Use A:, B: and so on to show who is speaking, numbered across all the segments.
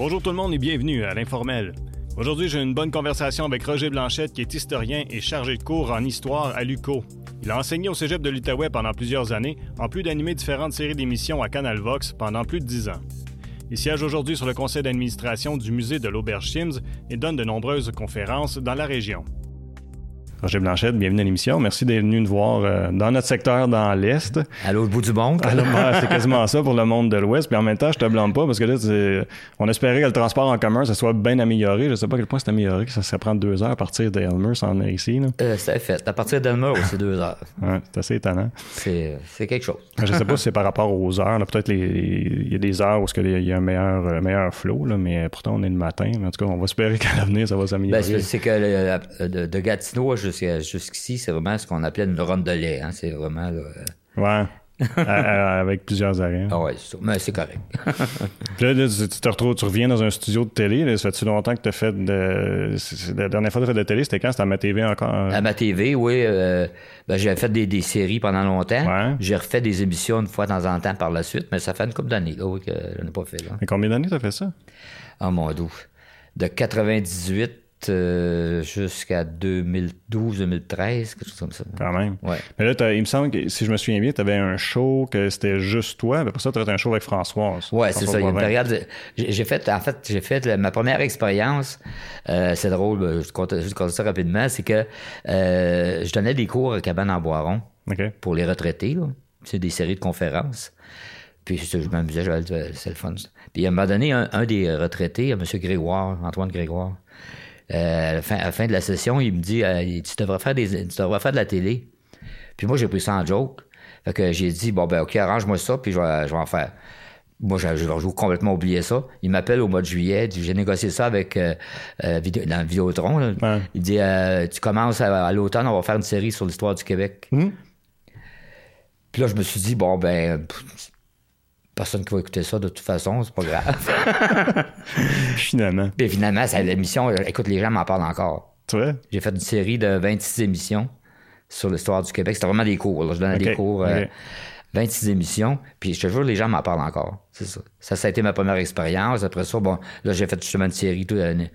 A: Bonjour tout le monde et bienvenue à l'Informel. Aujourd'hui, j'ai une bonne conversation avec Roger Blanchette, qui est historien et chargé de cours en histoire à l'UCO. Il a enseigné au cégep de l'Outaouais pendant plusieurs années, en plus d'animer différentes séries d'émissions à Canal Vox pendant plus de dix ans. Il siège aujourd'hui sur le conseil d'administration du musée de l'Auberge Sims et donne de nombreuses conférences dans la région. Roger Blanchette, bienvenue à l'émission. Merci d'être venu nous voir euh, dans notre secteur dans l'Est.
B: À l'autre bout du monde.
A: c'est quasiment ça pour le monde de l'Ouest. Puis en même temps, je te blâme pas parce que là, on espérait que le transport en commun, ça soit bien amélioré. Je sais pas à quel point c'est amélioré, que ça, ça prend deux heures à partir d'Elmer sans venir ici.
B: Euh, c'est fait. À partir d'Elmer, c'est deux heures.
A: Ouais, c'est assez étonnant.
B: C'est, quelque chose.
A: je sais pas si c'est par rapport aux heures. Peut-être il y a des heures où il y a un meilleur, euh, meilleur flow, là, mais pourtant on est le matin. En tout cas, on va espérer qu'à l'avenir, ça va s'améliorer.
B: Ben, c'est que de, de Gatineau jusqu'ici, c'est vraiment ce qu'on appelait une ronde de lait. Hein. C'est vraiment. Là,
A: euh, ouais. avec plusieurs arrêts.
B: Ah ouais, c'est mais c'est correct.
A: Puis là, tu, te retrouves, tu reviens dans un studio de télé. ça fait-tu longtemps que tu as fait de. La dernière fois que tu as fait de télé, c'était quand? C'était à ma TV encore?
B: À ma TV, oui. Euh, ben, j'ai fait des, des, séries pendant longtemps. Ouais. J'ai refait des émissions une fois de temps en temps par la suite, mais ça fait une couple d'années là, que je n'ai pas fait. Là.
A: Mais combien d'années tu as fait ça?
B: Ah, mon doux. De 98 euh, jusqu'à 2012-2013, quelque chose comme ça.
A: Quand même.
B: Ouais.
A: Mais là, il me semble que, si je me souviens bien, tu avais un show que c'était juste toi, mais après ça, tu avais un show avec Françoise.
B: Ouais, c'est ça. Il y a une période. J'ai fait, en fait, j'ai fait ma première expérience. Euh, c'est drôle, euh, je compte, je ça rapidement, c'est que euh, je donnais des cours à Cabane en Boiron pour les retraités. C'est des séries de conférences. Puis je m'amusais, c'est le fun. Puis à un moment donné, un, un des retraités, M. Grégoire, Antoine Grégoire, euh, à, la fin, de la session, il me dit euh, tu, devrais faire des, tu devrais faire de la télé. Puis moi, j'ai pris ça en joke. Fait que j'ai dit bon, ben, OK, arrange-moi ça, puis je vais, je vais en faire. Moi, j'ai complètement oublié ça. Il m'appelle au mois de juillet. J'ai négocié ça avec euh, euh dans Vidéotron. Il dit Tu commences à, l'automne, on va faire une série sur l'histoire du Québec.
A: Hmm.
B: Puis là, je me suis dit Bon, ben, personne qui va écouter ça de toute façon, c'est pas grave.
A: finalement.
B: Puis finalement, l'émission, écoute, les gens m'en parlent encore.
A: Tu vois?
B: J'ai fait une série de 26 émissions sur l'histoire du Québec. C'était vraiment des cours. Je donnais des cours. 26 euh, émissions. Puis je te jure, les gens m'en parlent encore. C'est ça. ça. Ça, a été ma première expérience. Après ça, bon, là, j'ai fait justement une série tout, euh,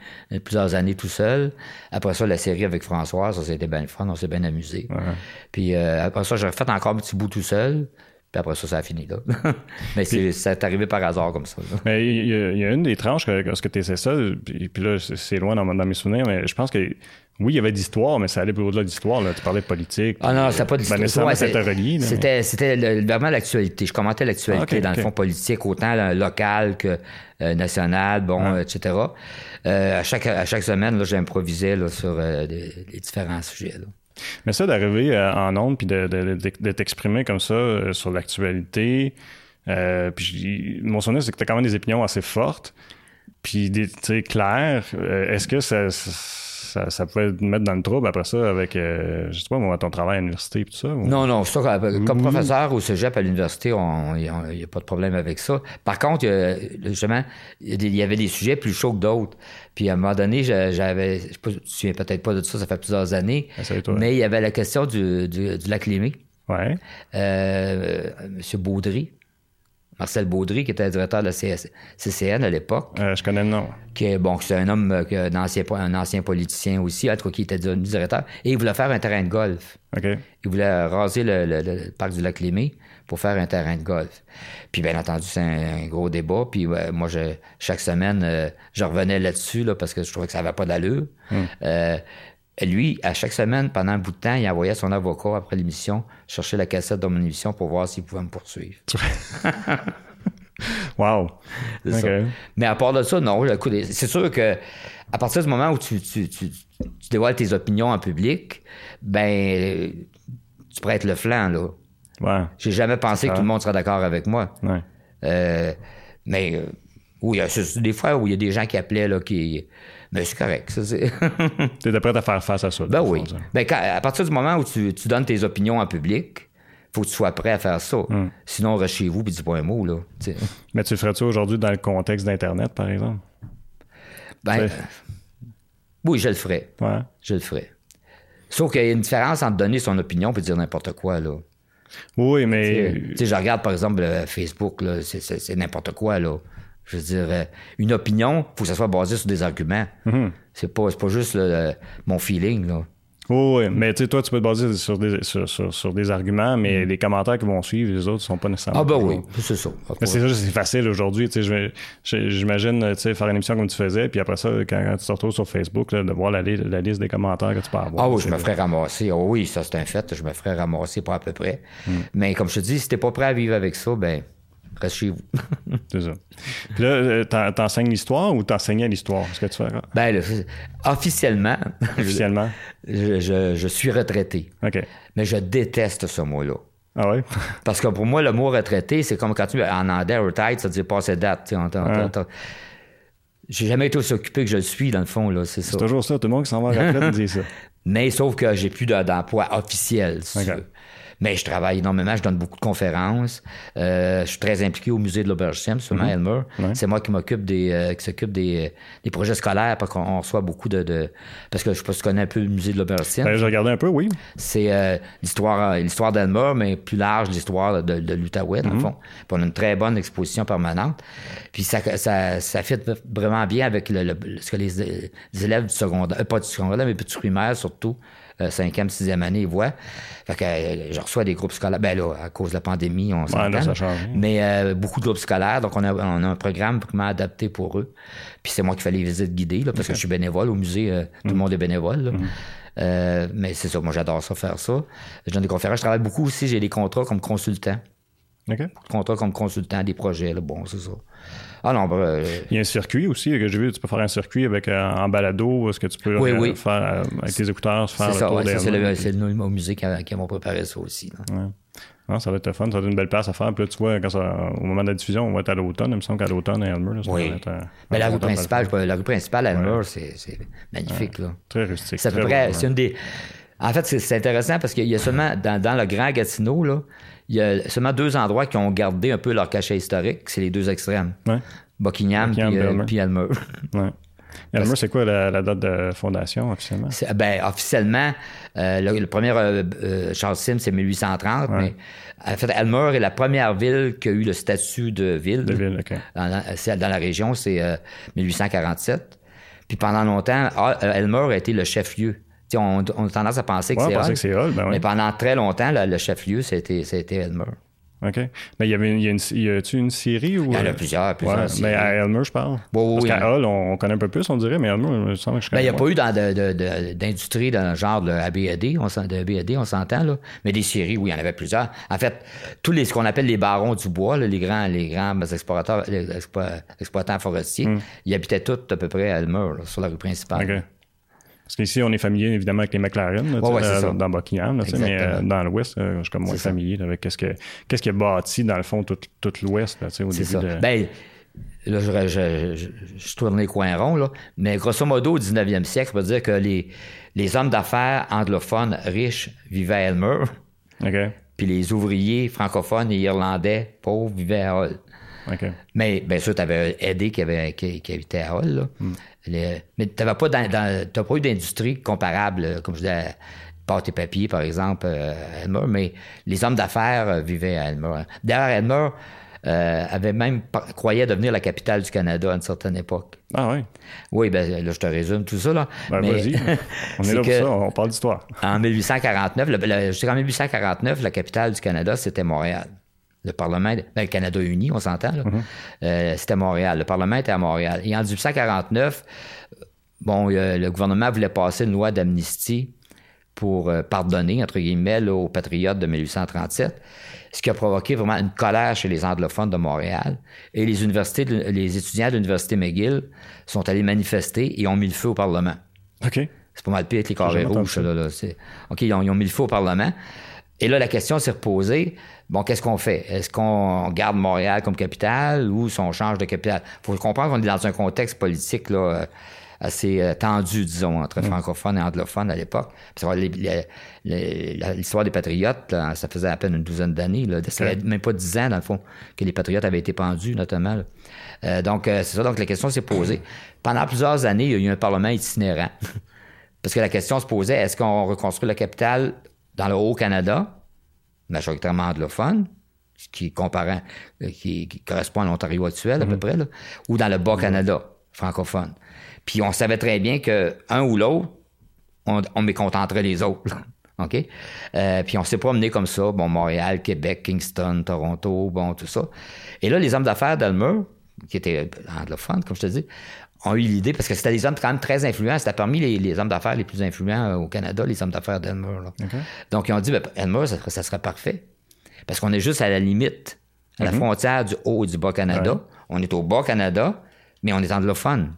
B: plusieurs années tout seul. Après ça, la série avec François, ça, c'était bien fun. On s'est bien amusé. Puis euh, après ça, j'ai refait encore un petit bout tout seul. Puis après ça, ça a fini là. mais c'est, ça est arrivé par hasard comme ça.
A: Mais il y, a une des tranches lorsque tu essaies ça, puis, là, c'est loin dans, mes souvenirs, mais je pense que oui, il y avait d'histoire, mais ça allait plus au-delà d'histoire. Là. Tu parlais de politique.
B: Ah non, c'était pas d'histoire.
A: Ben, c'était relié.
B: C'était, c'était vraiment l'actualité. Je commentais l'actualité dans le fond politique, autant local que euh, national, bon, etc. Euh, à, chaque, à chaque semaine, là, j'improvisais là, sur euh, les différents sujets. Là.
A: Mais ça, d'arriver euh, en ondes puis de, t'exprimer comme ça euh, sur l'actualité, euh, puis mon souvenir, c'est que tu as quand même des opinions assez fortes, puis sais, claires. Est-ce que ça, ça, pouvait te mettre dans le trouble après ça avec, euh, je sais pas, moi, ton travail à l'université et tout ça?
B: Non, non, ça, comme professeur au cégep à l'université, il n'y a, pas de problème avec ça. Par contre, justement, il y avait des sujets plus chauds que d'autres. Puis à un moment donné, j'avais, je ne me souviens peut-être pas de ça, ça fait plusieurs années, ah, mais il y avait la question du, du, lac Lémé.
A: Ouais.
B: Euh, M. Baudry, Marcel Baudry, qui était directeur de la CCN à l'époque.
A: Euh, je connais le nom.
B: Qui bon, c'est un homme, euh, un, ancien, un ancien politicien aussi, en tout cas, qui était directeur. Et il voulait faire un terrain de golf. Il voulait raser le, parc du lac Lémé pour faire un terrain de golf. Puis bien entendu, c'est un, gros débat. Puis moi, je, chaque semaine, euh, je revenais là-dessus là, parce que je trouvais que ça n'avait pas d'allure.
A: Hmm.
B: Lui, à chaque semaine, pendant un bout de temps, il envoyait son avocat après l'émission chercher la cassette de mon émission pour voir s'il pouvait me poursuivre.
A: wow.
B: Mais à part de ça, non. C'est sûr que à partir du moment où tu, tu, tu, dévoiles tes opinions en public, ben tu être le flanc, là.
A: Ouais.
B: J'ai jamais pensé que tout le monde serait d'accord avec moi.
A: Ouais.
B: Euh, mais euh, oui, il y a des fois où il y a des gens qui appelaient là, qui mais c'est correct. Ça, c'est...
A: T'es prêt à faire face à ça.
B: Ben oui. Ben, à partir du moment où tu, donnes tes opinions en public, faut que tu sois prêt à faire ça.
A: Hmm.
B: Sinon, reste chez vous et dis pas un mot. Là,
A: Mais tu ferais-tu aujourd'hui dans le contexte d'Internet, par exemple?
B: Ben, oui, je le ferais.
A: Ouais.
B: Je le ferais. Sauf qu'il y a une différence entre donner son opinion et dire n'importe quoi. Là.
A: Oui, mais.
B: Tu sais, je regarde par exemple Facebook, là, c'est, n'importe quoi. là. Je veux dire, euh, une opinion, il faut que ça soit basé sur des arguments. Mm-hmm. C'est pas, pas juste mon feeling. Là.
A: Oui, mais tu sais, toi, tu peux te baser sur des, sur, des arguments, mais mm. les commentaires qui vont suivre, les autres, sont pas nécessairement.
B: Ah, ben oui, c'est ça.
A: Mais c'est ça, c'est facile aujourd'hui. Tu sais, j'imagine, tu sais, faire une émission comme tu faisais, puis après ça, quand, tu te retrouves sur Facebook, de voir la, liste des commentaires que tu peux avoir.
B: Ah oui, je me ferais ramasser. Oh, oui, ça, c'est un fait. Je me ferais ramasser pas à peu près. Mm. Mais comme je te dis, si t'es pas prêt à vivre avec ça, ben, Reste chez vous.
A: c'est ça. Puis là, euh, t'enseignes l'histoire ou t'enseignais l'histoire? Ce que tu fais?
B: Ben, officiellement.
A: Officiellement?
B: Je, suis retraité.
A: OK.
B: Mais je déteste ce mot-là.
A: Ah oui?
B: Parce que pour moi, le mot retraité, c'est comme quand tu en anglais, retired, ça dire passer date. J'ai jamais été aussi occupé que je le suis, dans le fond, là, c'est ça.
A: C'est toujours ça, tout le monde qui s'en va à la retraite dit ça.
B: Mais sauf que j'ai plus d'emploi officiel, si tu veux. Mais je travaille énormément, je donne beaucoup de conférences. Euh, je suis très impliqué au musée de l'Auberge Sims, sur mm Elmer. C'est moi qui m'occupe des, euh, qui s'occupe des, des, projets scolaires parce qu'on reçoit beaucoup de, de, parce que je sais pas si tu connais un peu le musée de l'Auberge Sims.
A: Ben, je regardais un peu, oui.
B: C'est euh, l'histoire, l'histoire d'Elmer, mais plus large, l'histoire de, de l'Outaouais, dans le mhm. fond. Puis on a une très bonne exposition permanente. Puis ça, ça, ça fit vraiment bien avec le, ce que les, élèves du secondaire, pas du secondaire, mais du primaire surtout, euh, cinquième, sixième année, ils voient. Fait que euh, je reçois des groupes scolaires. Ben là, à cause de la pandémie, on s'entend. mais euh, beaucoup de groupes scolaires. Donc, on a, on a un programme vraiment adapté pour eux. Puis c'est moi qui fais les visites guidées, là, parce que je suis bénévole au musée. tout le mm. monde est bénévole. Mm. mais c'est ça, moi j'adore ça, faire ça. Je donne des conférences. Je travaille beaucoup aussi, j'ai des contrats comme consultant.
A: OK.
B: Contrats comme consultant des projets, là. bon, c'est ça. Ah non, bah, euh,
A: Il y a un circuit aussi que j'ai vu. Tu peux faire un circuit avec euh, en balado, est-ce que tu peux euh, faire avec tes écouteurs, faire
B: le tour C'est le, c'est le musée qui, qui m'ont préparé ça aussi.
A: Ouais. ça va être fun, ça va être une belle place à faire. Puis là, tu vois, quand au moment de la diffusion, on va être à l'automne. Il me semble qu'à l'automne, à Elmer, ça
B: oui. va être, Mais la rue, principale, la rue principale à Elmer, c'est magnifique. Là.
A: Très rustique.
B: C'est à peu près, c'est une des. En fait, c'est intéressant parce qu'il y a seulement, dans, dans, le Grand Gatineau, là, il y a seulement deux endroits qui ont gardé un peu leur cachet historique, c'est les deux extrêmes. Buckingham, puis, Elmer.
A: Ouais. Elmer, c'est quoi la, date de fondation officiellement?
B: Ben, officiellement, euh, le, premier euh, euh, Charles c'est 1830, mais en fait, Elmer est la première ville qui a eu le statut de ville.
A: De ville.
B: Dans, dans la région, c'est 1847. Puis pendant longtemps, Elmer a été le chef-lieu on, a tendance à penser que c'est Hall.
A: Ben
B: mais pendant très longtemps, le, chef-lieu, c'était Elmer.
A: OK. Mais il y avait une, y a une série ou...
B: Il y en a plusieurs, plusieurs
A: Mais à Elmer, je parle.
B: Parce
A: qu'à Hall, on, connaît un peu plus, on dirait, mais Elmer, je sens que je
B: ben, Il n'y a pas eu d'industrie dans, le genre de ABAD, on, de on s'entend, là. Mais des séries, oui, il y en avait plusieurs. En fait, tous les, ce qu'on appelle les barons du bois, les grands, les grands explorateurs, les exploitants forestiers, hmm. ils habitaient tous à peu près à Elmer, sur la rue principale.
A: Parce qu'ici, on est familier évidemment avec les McLaren dans Buckingham, mais euh, dans l'Ouest, euh, je suis comme moins familier avec qu'est-ce, que, qu'est-ce qui est bâti dans le fond tout, tout l'Ouest au début ça. de.
B: Ben, là, je, je, je, tourne les coins ronds, là, mais grosso modo, au 19e siècle, on peut dire que les, les hommes d'affaires anglophones riches vivaient à Elmer. Puis les ouvriers francophones et irlandais pauvres vivaient à Hull. Mais bien sûr, tu avais Eddie qui, avait, qui, qui habitait à Hull. Là. Hmm mais tu n'as pas, pas eu d'industrie comparable, comme je disais, pâte et papier, par exemple, euh, à Elmer, mais les hommes d'affaires euh, vivaient à Elmer. D'ailleurs, Elmer euh, avait même croyait devenir la capitale du Canada à une certaine époque.
A: Ah oui?
B: Oui, ben là, je te résume tout ça. Là.
A: Ben, vas-y. On est, là pour ça, on parle d'histoire.
B: En 1849, le, je en 1849, la capitale du Canada, c'était Montréal le Parlement, ben, le Canada uni, on s'entend, mhm. euh, c'était Montréal. Le Parlement était à Montréal. Et en 1849, bon, euh, le gouvernement voulait passer une loi d'amnistie pour euh, pardonner, entre guillemets, aux patriotes de 1837, ce qui a provoqué vraiment une colère chez les anglophones de Montréal. Et les universités, les étudiants de l'Université McGill sont allés manifester et ont mis le feu au Parlement.
A: OK.
B: C'est pas mal pire que les carrés rouges. Là, OK, ils ont, ils ont mis le feu au Parlement. Et là, la question s'est reposée bon, qu'est-ce qu'on fait? Est-ce qu'on garde Montréal comme capitale ou si on change de capitale? Il faut comprendre qu'on est dans un contexte politique là, euh, assez euh, tendu, disons, entre mm. francophones et anglophones à l'époque. L'histoire des patriotes, ça faisait à peine une douzaine d'années. Ça fait même pas dix ans, dans le fond, que les patriotes avaient été pendus, notamment. Euh, donc, c'est ça. Donc, la question s'est posée. Pendant plusieurs années, il y a eu un parlement itinérant. Parce que la question se posait, est-ce qu'on reconstruit la capitale dans le Haut-Canada majoritairement anglophone, qui, comparant, euh, qui, correspond à l'Ontario actuel, à peu mhm. près, ou dans le Bas-Canada, francophone. Puis on savait très bien que un ou l'autre, on, on mécontenterait les autres. OK? Euh, puis on s'est promené comme ça, bon, Montréal, Québec, Kingston, Toronto, bon, tout ça. Et là, les hommes d'affaires d'Elmer, qui étaient anglophones, comme je te dis, ont eu l'idée, parce que c'était des hommes quand même très influents, c'était parmi les, hommes d'affaires les plus influents euh, au Canada, les hommes d'affaires d'Elmer. Donc, ils ont dit, ben, Elmer, ça, serait parfait. Parce qu'on est juste à la limite, à la mhm. frontière du Haut et du Bas-Canada. On est au Bas-Canada, mais on est anglophone.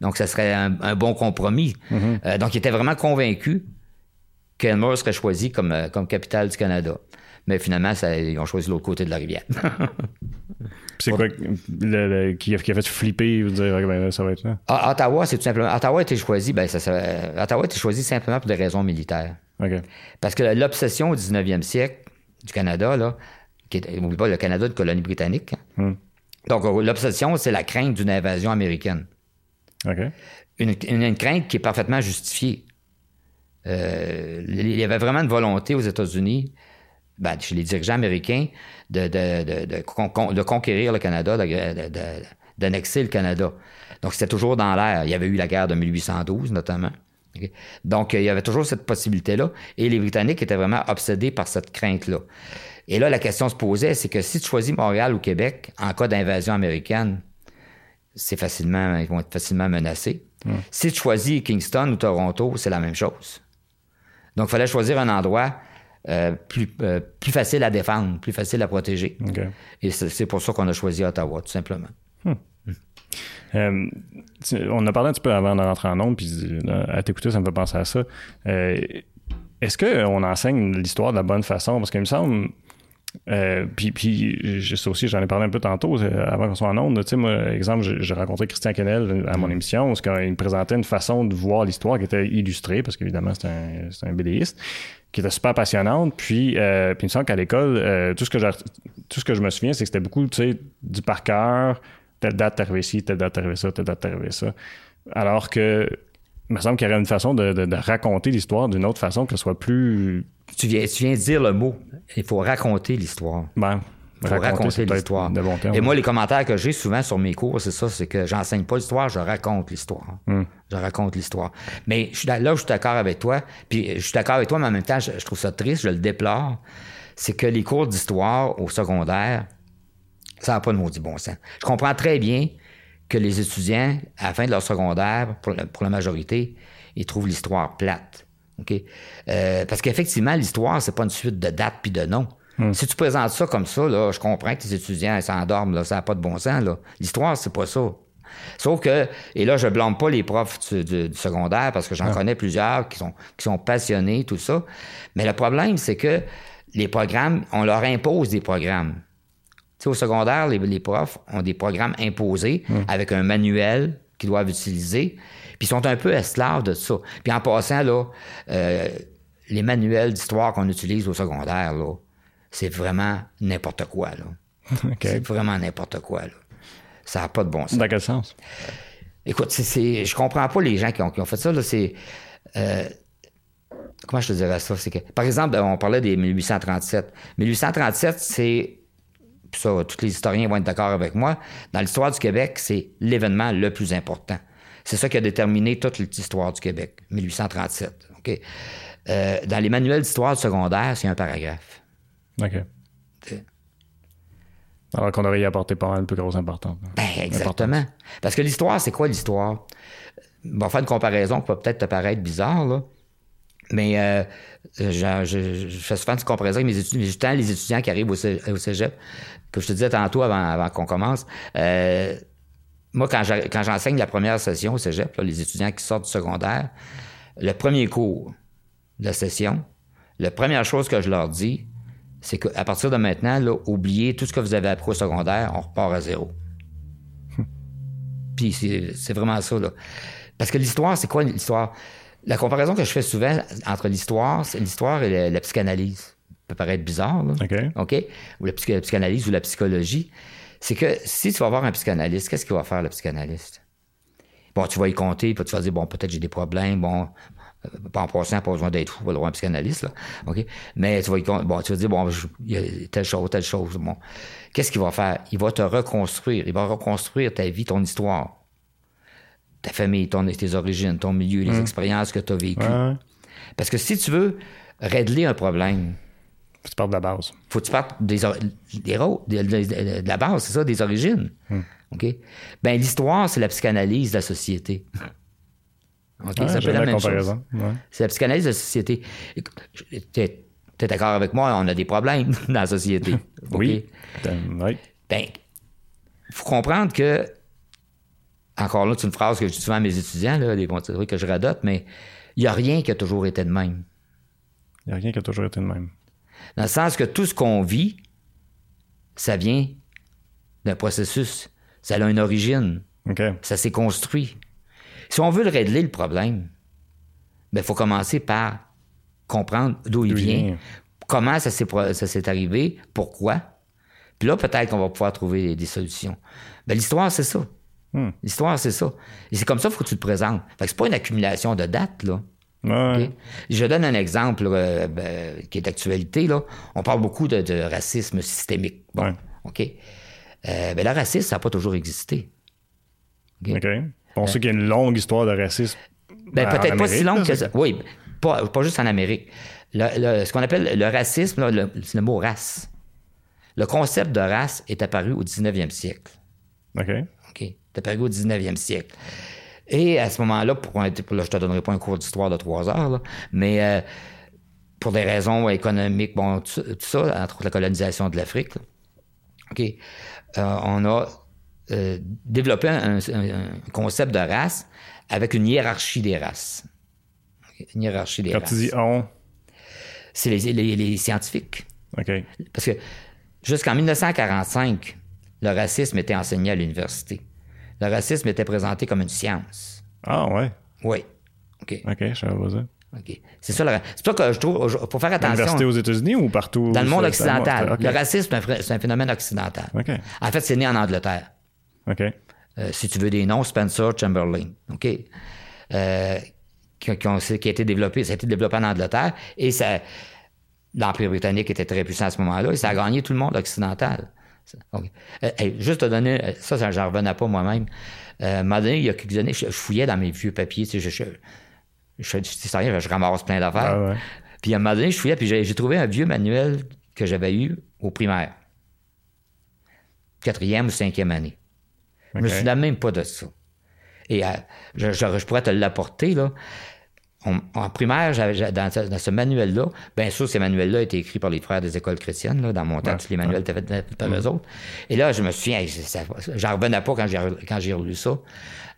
B: Donc, ça serait un, bon compromis. Mhm. Euh, donc, ils étaient vraiment convaincus qu'Elmer serait choisi comme, euh, comme capitale du Canada. Mais finalement, ça, ils ont choisi l'autre côté de la rivière.
A: c'est quoi qui, a, fait flipper, vous dire, ben, ça va être là?
B: Ottawa, c'est tout simplement. Ottawa a été choisi, ben, ça, Ottawa a été choisi simplement pour des raisons militaires. Parce que l'obsession au 19e siècle du Canada, là, qui n'oublie pas le Canada de colonie britannique. Hein. Hmm. Donc, l'obsession, c'est la crainte d'une invasion américaine. une, crainte qui est parfaitement justifiée. Euh, il y avait vraiment une volonté aux États-Unis, ben, chez les dirigeants américains, de, de, conquérir le Canada, d'annexer le Canada. Donc, c'était toujours dans l'air. Il y avait eu la guerre de 1812, notamment. Donc, il y avait toujours cette possibilité-là. Et les Britanniques étaient vraiment obsédés par cette crainte-là. Et là, la question se posait, c'est que si tu choisis Montréal ou Québec, en cas d'invasion américaine, c'est facilement, ils vont être facilement menacés. Si tu choisis Kingston ou Toronto, c'est la même chose. Donc, il fallait choisir un endroit euh, plus, euh, plus facile à défendre, plus facile à protéger. Et c'est pour ça qu'on a choisi Ottawa, tout simplement. Hmm.
A: Euh, on a parlé un petit peu avant de rentrer en nombre, puis à t'écouter, ça me fait penser à ça. Est-ce qu'on enseigne l'histoire de la bonne façon? Parce qu'il me semble euh, puis, puis ça aussi, j'en ai parlé un peu tantôt, euh, avant qu'on soit en onde. Tu sais, moi, exemple, j'ai rencontré Christian Kennel à mon mm. émission, parce qu'il me présentait une façon de voir l'histoire qui était illustrée, parce qu'évidemment, c'est un, un BDiste, qui était super passionnante. Puis, euh, puis il me semble qu'à l'école, tout, ce que tout ce que je me souviens, c'est que c'était beaucoup, tu sais, du par cœur, telle date arrivé ici, telle date arrivé ça, telle date arrivé ça. Alors que, il me semble qu'il y aurait une façon de, de raconter l'histoire d'une autre façon que ce soit plus
B: tu viens, tu viens de dire le mot. Il faut raconter l'histoire.
A: Ben,
B: il faut raconter, l'histoire. Et moi, les commentaires que j'ai souvent sur mes cours, c'est ça, c'est que j'enseigne pas l'histoire, je raconte l'histoire. Hmm. Je raconte l'histoire. Mais je là je suis d'accord avec toi, puis je suis d'accord avec toi, mais en même temps, je, trouve ça triste, je le déplore, c'est que les cours d'histoire au secondaire, ça n'a pas de maudit bon sens. Je comprends très bien que les étudiants, à la fin de leur secondaire, pour la majorité, ils trouvent l'histoire plate. Euh, parce qu'effectivement, l'histoire, c'est pas une suite de dates puis de noms. Hmm. Si tu présentes ça comme ça, là, je comprends que tes étudiants s'endorment, là, ça n'a pas de bon sens. L'histoire, c'est pas ça. Sauf que, et là, je blâme pas les profs du, secondaire parce que j'en connais plusieurs qui sont, qui sont passionnés, tout ça. Mais le problème, c'est que les programmes, on leur impose des programmes. Tu sais, au secondaire, les, profs ont des programmes imposés hmm. avec un manuel qu'ils doivent utiliser. Puis ils sont un peu esclaves de ça. Puis en passant, là, euh, les manuels d'histoire qu'on utilise au secondaire, là, c'est vraiment n'importe quoi. Là. C'est vraiment n'importe quoi. Là. Ça n'a pas de bon sens.
A: Dans quel sens?
B: Écoute, c'est, je comprends pas les gens qui ont, fait ça. Là, c'est, euh, comment je te dirais ça? C'est que, par exemple, on parlait des 1837. 1837, c'est ça, tous les historiens vont être d'accord avec moi, dans l'histoire du Québec, c'est l'événement le plus important. C'est ça qui a déterminé toute l'histoire du Québec, 1837. Euh, dans les manuels d'histoire secondaire, c'est un paragraphe.
A: OK. Alors qu'on aurait y apporté pas mal plus grosse importance.
B: Ben, exactement. Parce que l'histoire, c'est quoi l'histoire? On va faire une comparaison qui va peut-être te paraître bizarre, là. Mais euh, je, fais souvent une comparaison avec mes étudiants, les étudiants qui arrivent au, cégep, que je te disais tantôt avant, qu'on commence. Euh, moi, quand j'enseigne la première session au cégep, les étudiants qui sortent du secondaire, le premier cours de la session, la première chose que je leur dis, c'est qu'à partir de maintenant, là, oubliez tout ce que vous avez appris au secondaire, on repart à zéro. Puis c'est vraiment ça, là. Parce que l'histoire, c'est quoi l'histoire? La comparaison que je fais souvent entre l'histoire, c'est l'histoire et la, psychanalyse. Ça peut paraître bizarre, là. OK. Ou la psychanalyse ou la psychologie c'est que si tu vas voir un psychanalyste, qu'est-ce qu'il va faire, le psychanalyste? Bon, tu vas y compter, puis tu vas dire, bon, peut-être j'ai des problèmes, bon, en passant, pas besoin d'être fou pour le un psychanalyste, là. OK? Mais tu vas, bon, tu vas dire, bon, il y a telle chose, telle chose. Bon. Qu'est-ce qu'il va faire? Il va te reconstruire. Il va reconstruire ta vie, ton histoire. Ta famille, ton, tes origines, ton milieu, les mmh. expériences que tu as vécues. Parce que si tu veux régler un problème,
A: faut que tu partes de la base.
B: Faut que tu partes des, des, de, la base, c'est ça, des origines. Mmh. OK? Ben, l'histoire, c'est la psychanalyse de la société.
A: La, même chose.
B: C'est la psychanalyse de la société. Tu es, d'accord avec moi, on a des problèmes dans la société.
A: Oui. Ben,
B: ben, faut comprendre que, encore là, c'est une phrase que je dis souvent à mes étudiants, là, des bons que je radote, mais il n'y a rien qui a toujours été de même.
A: Il n'y a rien qui a toujours été de même.
B: Dans le sens que tout ce qu'on vit, ça vient d'un processus. Ça a une origine. Ça s'est construit. Si on veut le régler, le problème, il ben, faut commencer par comprendre d'où il vient, comment ça s'est arrivé, pourquoi. Puis là, peut-être qu'on va pouvoir trouver des, solutions. Ben, l'histoire, c'est ça. Hmm. L'histoire, c'est ça. Et c'est comme ça qu'il faut que tu te présentes. Fait que c'est pas une accumulation de dates, là. Je donne un exemple euh, ben, qui est d'actualité. Là. On parle beaucoup de, racisme systémique. Bon, OK? Euh, ben, le racisme, ça n'a pas toujours existé.
A: OK. On sait qu'il y a une longue histoire de racisme.
B: Ben, peut-être pas si longue que ça. Oui, pas, juste en Amérique. ce qu'on appelle le racisme, c'est le mot race. Le concept de race est apparu au 19e siècle.
A: OK.
B: OK. est apparu au 19e siècle. Et à ce moment-là, pour, là, je te donnerai pas un cours d'histoire de trois heures, mais euh, pour des raisons économiques, bon, tout, ça, entre la colonisation de l'Afrique, OK, euh, on a euh, développé un, concept de race avec une hiérarchie des races. Une hiérarchie des
A: Quand
B: races.
A: tu dis on?
B: C'est les, scientifiques.
A: OK.
B: Parce que jusqu'en 1945, le racisme était enseigné à l'université le racisme était présenté comme une science.
A: Ah ouais?
B: Oui. OK.
A: OK, je savais pas ça.
B: OK. C'est ça, c'est ça que je trouve. Faut faire attention.
A: L'université aux États-Unis ou partout?
B: Dans le monde occidental. Le racisme, c'est un, phénomène occidental.
A: OK.
B: En fait, c'est né en Angleterre. Euh, si tu veux des noms, Spencer Chamberlain. OK? Euh, qui, qui, a été développé, ça a été développé en Angleterre et ça, l'Empire britannique était très puissant à ce moment-là et ça a gagné tout le monde occidental. Euh, juste te donner, euh, ça, j'en revenais pas moi-même. Euh, donné, il y a quelques années, je, fouillais dans mes vieux papiers, tu sais, je, je, je, ramasse plein d'affaires. Ah puis à un moment donné, je fouillais, puis j'ai trouvé un vieux manuel que j'avais eu au primaire. Quatrième ou cinquième année. Je me souviens même pas de ça. Et je, je, pourrais te l'apporter, là en primaire, dans, ce manuel-là, bien sûr, ces manuels-là étaient écrits par les frères des écoles chrétiennes, là, dans mon temps, tous les manuels étaient faits par eux autres. Et là, je me souviens, j'en revenais pas quand j'ai, quand j'ai relu ça.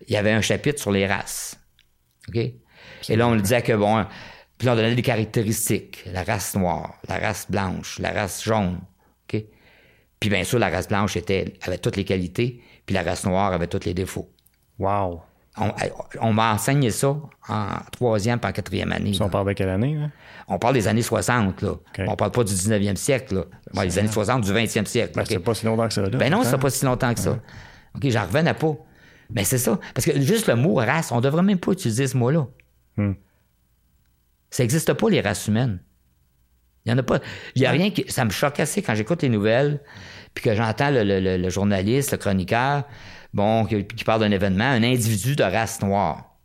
B: Il y avait un chapitre sur les races. OK? Et là, on me disait que, bon, puis là, on donnait des caractéristiques. La race noire, la race blanche, la race jaune. OK? Puis bien sûr, la race blanche était, avait toutes les qualités, puis la race noire avait tous les défauts.
A: Wow!
B: on, m'a enseigné ça en troisième et en quatrième année.
A: on parle de quelle année?
B: On parle des années 60. Là. On parle pas du 19e siècle. Là. les années 60 du 20e siècle.
A: Ben, c'est pas si longtemps que ça. Là,
B: ben non, c'est pas si longtemps que ça. OK, j'en revenais pas. Mais c'est ça. Parce que juste le mot race, on devrait même pas utiliser ce mot-là. Hmm. Ça n'existe pas, les races humaines. Il y en a pas. Il y a rien qui. Ça me choque assez quand j'écoute les nouvelles, puis que j'entends le journaliste, le chroniqueur bon, qui, parle d'un événement, un individu de race noire.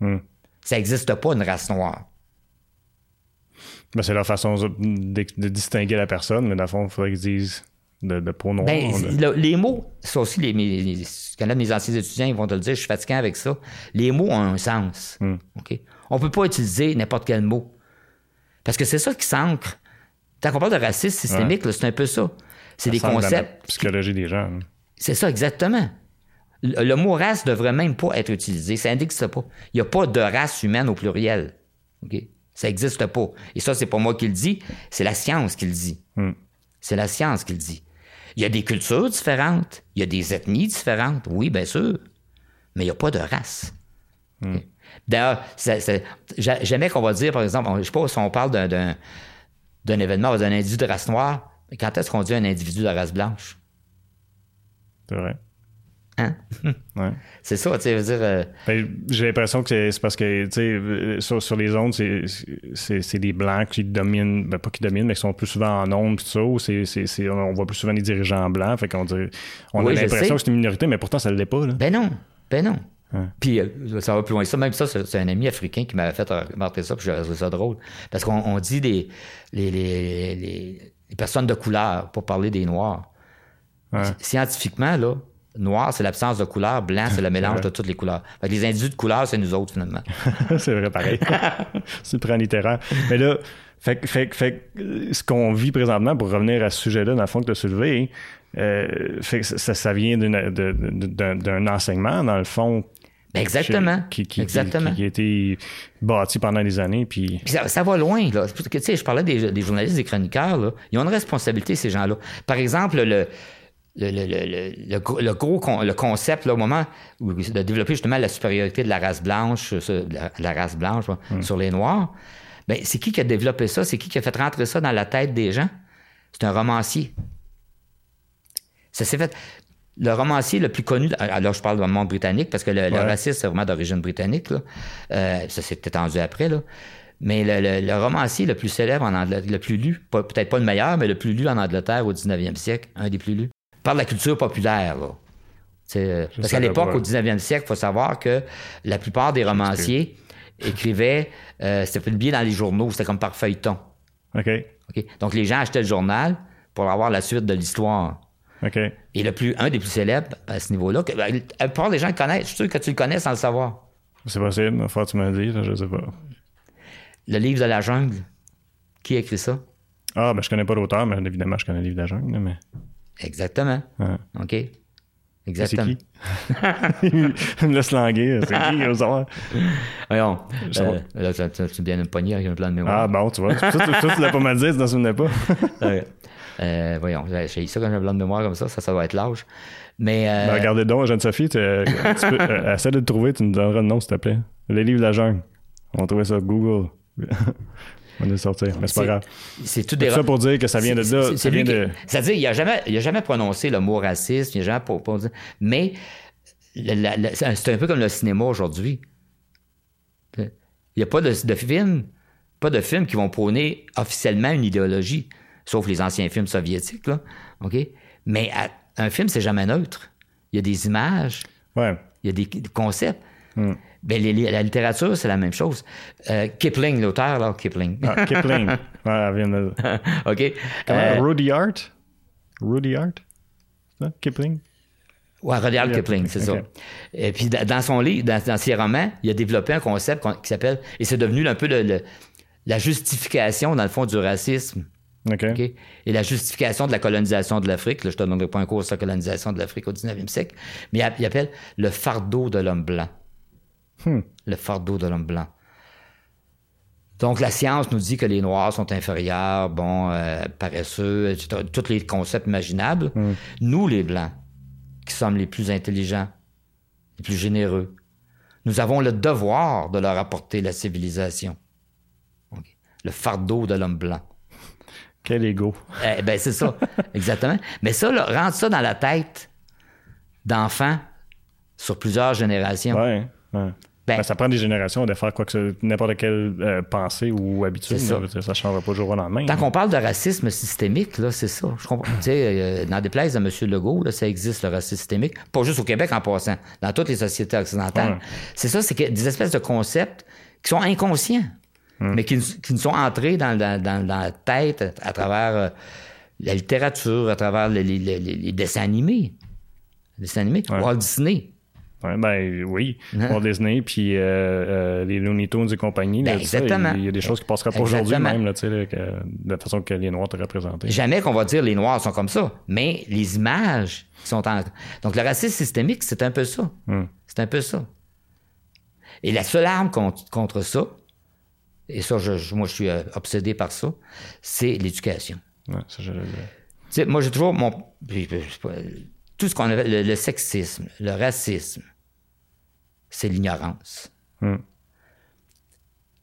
B: Hmm. Ça n'existe pas, une race noire.
A: Ben, c'est leur façon de, distinguer la personne, mais dans le fond, il faudrait qu'ils disent de, de peau noire.
B: Ben, les mots, ça aussi, les, mes, mes anciens étudiants, ils vont te le dire, je suis fatigué avec ça. Les mots ont un sens. Hmm. On ne peut pas utiliser n'importe quel mot. Parce que c'est ça qui s'ancre. Quand on parle de racisme systémique, c'est un peu ça. C'est des concepts.
A: La psychologie des gens. Hein.
B: C'est ça, exactement. Le mot race devrait même pas être utilisé. Ça indique ça pas. Il n'y a pas de race humaine au pluriel. Ça n'existe pas. Et ça, c'est pas moi qui le dis, c'est la science qui le dit. Hmm. C'est la science qui le dit. Il y a des cultures différentes, il y a des ethnies différentes, oui, bien sûr, mais il n'y a pas de race. Hmm. D'ailleurs, jamais qu'on va dire, par exemple, je ne sais pas si on parle d'un, d'un événement d'un individu de race noire, quand est-ce qu'on dit un individu de race blanche?
A: C'est vrai.
B: Hein? C'est ça, tu sais, dire. Euh,
A: ben, j'ai l'impression que c'est parce que, tu sais, euh, sur, les ondes, c'est des blancs qui dominent, ben, pas qui dominent, mais qui sont plus souvent en ondes, tout ça, ou on voit plus souvent les dirigeants blancs, fait qu'on on a l'impression que c'est une minorité, mais pourtant, ça ne l'est pas, là.
B: Ben non, ben non. Puis euh, ça va plus loin. Ça, même ça, c'est un ami africain qui m'avait fait remarquer ça, puis j'ai trouvé ça drôle. Parce qu'on dit les, les, les, les, personnes de couleur pour parler des Noirs. Scientifiquement, là, noir, c'est l'absence de couleur, blanc, c'est le mélange de toutes les couleurs. les individus de couleur, c'est nous autres, finalement.
A: c'est vrai, pareil. c'est plan littéraire. Mais là, fait, fait, fait, ce qu'on vit présentement, pour revenir à ce sujet-là, dans le fond, que tu as soulevé, euh, fait ça, ça vient d'un enseignement, dans le fond,
B: exactement.
A: Qui,
B: exactement.
A: Qui, a été bâti pendant des années. Puis...
B: ça, va loin. Là. Tu sais, je parlais des, des, journalistes, des chroniqueurs. Là. Ils ont une responsabilité, ces gens-là. Par exemple, le, le, le, le, gros le concept, là, au moment où, de développer justement la supériorité de la race blanche, la, race blanche hmm. sur les Noirs, ben, c'est qui qui a développé ça? C'est qui qui a fait rentrer ça dans la tête des gens? C'est un romancier. Ça s'est fait. Le romancier le plus connu, alors je parle du monde britannique, parce que le, racisme, c'est vraiment d'origine britannique. Là. Euh, ça s'est étendu après. Là. Mais le, romancier le plus célèbre en Angleterre, le plus lu, peut-être pas le meilleur, mais le plus lu en Angleterre au 19e siècle, un des plus lus, par la culture populaire. Là. Euh, parce qu'à l'époque, au 19e siècle, il faut savoir que la plupart des romanciers écrivaient, euh, c'était publié dans les journaux, c'était comme par feuilleton.
A: OK?
B: Donc les gens achetaient le journal pour avoir la suite de l'histoire. Et le plus, un des plus célèbres à ce niveau-là, que, ben, la plupart des gens le connaissent. Je suis sûr que tu le connais sans le savoir.
A: C'est possible, il faut que tu me le dises, je sais pas.
B: Le livre de la jungle. Qui a écrit ça?
A: Ah, ben je connais pas l'auteur, mais évidemment, je connais le livre de la jungle. Mais...
B: Exactement. OK. Exactement.
A: C'est qui? Il me laisse languer. C'est qui, aux
B: Voyons. Euh, là, tu, tu bien une poignée avec un plan de mémoire.
A: Ah, bon, tu vois. Ça, tu, tu l'as pas mal dit, tu t'en souvenais pas.
B: euh, voyons, j'ai ça quand j'ai un plan de mémoire comme ça, ça, ça doit être l'âge. Mais. Euh...
A: Ben, regardez donc, Jeanne-Sophie, tu, peux, euh, essaie de le trouver, tu nous donneras le nom, s'il te plaît. Les livres de la jungle. On va trouver ça Google. On est sorti, mais c'est pas grave.
B: C'est tout des...
A: ça pour dire que ça vient de là.
B: Ça vient de... C'est-à-dire, il n'a jamais, il a jamais prononcé le mot raciste, il a jamais prononcé... Mais c'est un peu comme le cinéma aujourd'hui. Il n'y a pas de, de films, pas de films qui vont prôner officiellement une idéologie, sauf les anciens films soviétiques, là. OK? Mais un film, c'est jamais neutre. Il y a des images.
A: Ouais.
B: Il y a des, concepts. Ben, la littérature, c'est la même chose. Euh, Kipling, l'auteur, là, Kipling.
A: Ah, Kipling. ouais, vient de...
B: OK.
A: Euh, Rudy Art? Rudy Art? Kipling?
B: Ouais, Rudyard Kipling, c'est ça. Et puis, dans son livre, dans, ses romans, il a développé un concept qui s'appelle, et c'est devenu un peu le, la justification, dans le fond, du racisme.
A: OK.
B: Et la justification de la colonisation de l'Afrique. je te donnerai pas un cours sur la colonisation de l'Afrique au 19e siècle. Mais il appelle le fardeau de l'homme blanc.
A: Hmm.
B: Le fardeau de l'homme blanc. Donc, la science nous dit que les Noirs sont inférieurs, bon, euh, paresseux, tous les concepts imaginables.
A: Hmm.
B: Nous, les Blancs, qui sommes les plus intelligents, les plus généreux, nous avons le devoir de leur apporter la civilisation. Le fardeau de l'homme blanc.
A: Quel ego.
B: Eh ben, c'est ça, exactement. Mais ça, là, rentre ça dans la tête d'enfants sur plusieurs générations.
A: Ouais. Ben, ben, ça prend des générations de faire quoi que n'importe quelle euh, pensée ou habitude. Ça ne changera pas jour au lendemain.
B: Tant qu'on parle de racisme systémique, là, c'est ça. Je comprends. tu sais, euh, dans des places de M. Legault, là, ça existe le racisme systémique. Pas juste au Québec en passant, dans toutes les sociétés occidentales. C'est ça, c'est des espèces de concepts qui sont inconscients, hmm. mais qui, nous sont entrés dans, la tête à, travers euh, la littérature, à travers les, dessins animés. Les dessins animés. Walt Disney
A: ben oui, Walt Disney, puis euh, euh, les Looney Tunes et compagnie.
B: Ben, exactement.
A: Il y a des choses qui passeraient pas aujourd'hui même, là, de la façon que les Noirs te représentaient.
B: Jamais qu'on va dire les Noirs sont comme ça, mais les images sont en... Donc le racisme systémique, c'est un peu ça.
A: Hmm.
B: C'est un peu ça. Et la seule arme contre, ça, et ça, je, moi je suis euh, obsédé par ça, c'est l'éducation.
A: Ouais, ça,
B: je... Moi j'ai toujours mon... Tout ce qu'on appelle le sexisme, le racisme, c'est l'ignorance.
A: Hmm.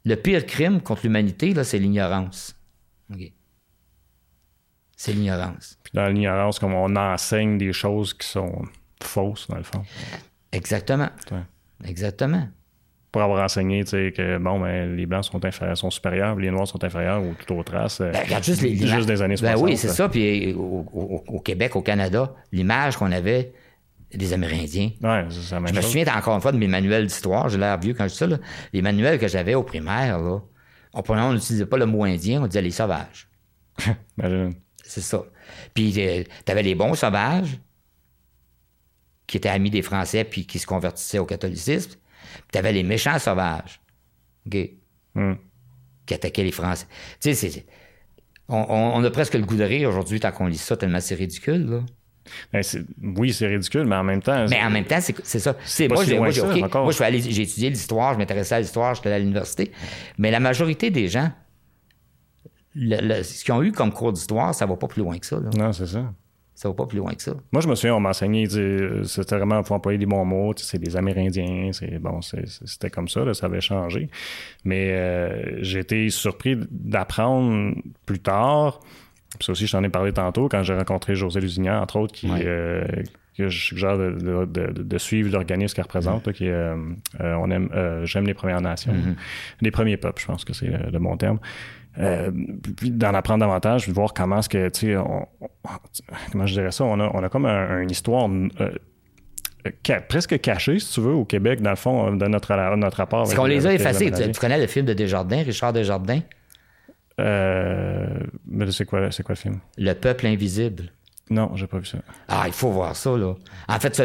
B: Le pire crime contre l'humanité, là, c'est l'ignorance. C'est l'ignorance.
A: Puis dans l'ignorance, comme on enseigne des choses qui sont fausse, dans le fond.
B: Exactement. Exactement.
A: Pour avoir enseigné que bon, ben, les Blancs sont, sont supérieurs, les Noirs sont inférieurs ou toute autre race.
B: Ben, regarde juste, les,
A: juste des années 60.
B: Ben oui, c'est ça. Puis au, Québec, au Canada, l'image qu'on avait des Amérindiens.
A: Ouais, même
B: je me souviens encore une fois de mes manuels d'histoire, j'ai l'air vieux quand je dis ça, là. les manuels que j'avais au primaire, là, on n'utilisait pas le mot indien, on disait les sauvages. c'est ça. Puis euh, tu avais les bons sauvages, qui étaient amis des Français puis qui se convertissaient au catholicisme. Puis tu avais les méchants sauvages, OK,
A: hmm.
B: qui attaquaient les Français. Tu sais, on, a presque le goût de rire aujourd'hui tant qu'on lit ça, tellement c'est ridicule, là.
A: Ben, oui, c'est ridicule, mais en même temps.
B: Mais en même temps, c'est ça. moi, j'ai j'ai étudié l'histoire, je m'intéressais à l'histoire, j'étais à l'université. Mais la majorité des gens, ce qu'ils ont eu comme cours d'histoire, ça va pas plus loin que ça.
A: Non, c'est ça.
B: Ça va pas plus loin que ça.
A: Moi, je me souviens, on m'enseignait, c'était vraiment, il faut employer des bons mots, c'est des Amérindiens, c'est bon, c'était comme ça, ça avait changé. Mais euh, j'ai été surpris d'apprendre plus tard ça aussi, je t'en ai parlé tantôt quand j'ai rencontré José Lusignan, entre autres, qui, euh, que je suggère de, de, suivre l'organisme qu'elle représente, qui est euh, euh, on aime J'aime les Premières Nations. Mm-hmm. Les premiers peuples, je pense que c'est le, bon terme. Puis d'en apprendre davantage, de voir comment est-ce que, tu sais, comment je dirais ça, on a, on a comme une histoire presque cachée, si tu veux, au Québec, dans le fond, de notre, notre rapport.
B: Est-ce qu'on les a effacés? Tu, tu, connais le film de Desjardins, Richard Desjardins?
A: Euh, mais c'est quoi, c'est quoi le film?
B: Le peuple invisible.
A: Non, j'ai pas vu ça.
B: Ah, il faut voir ça, là. En fait,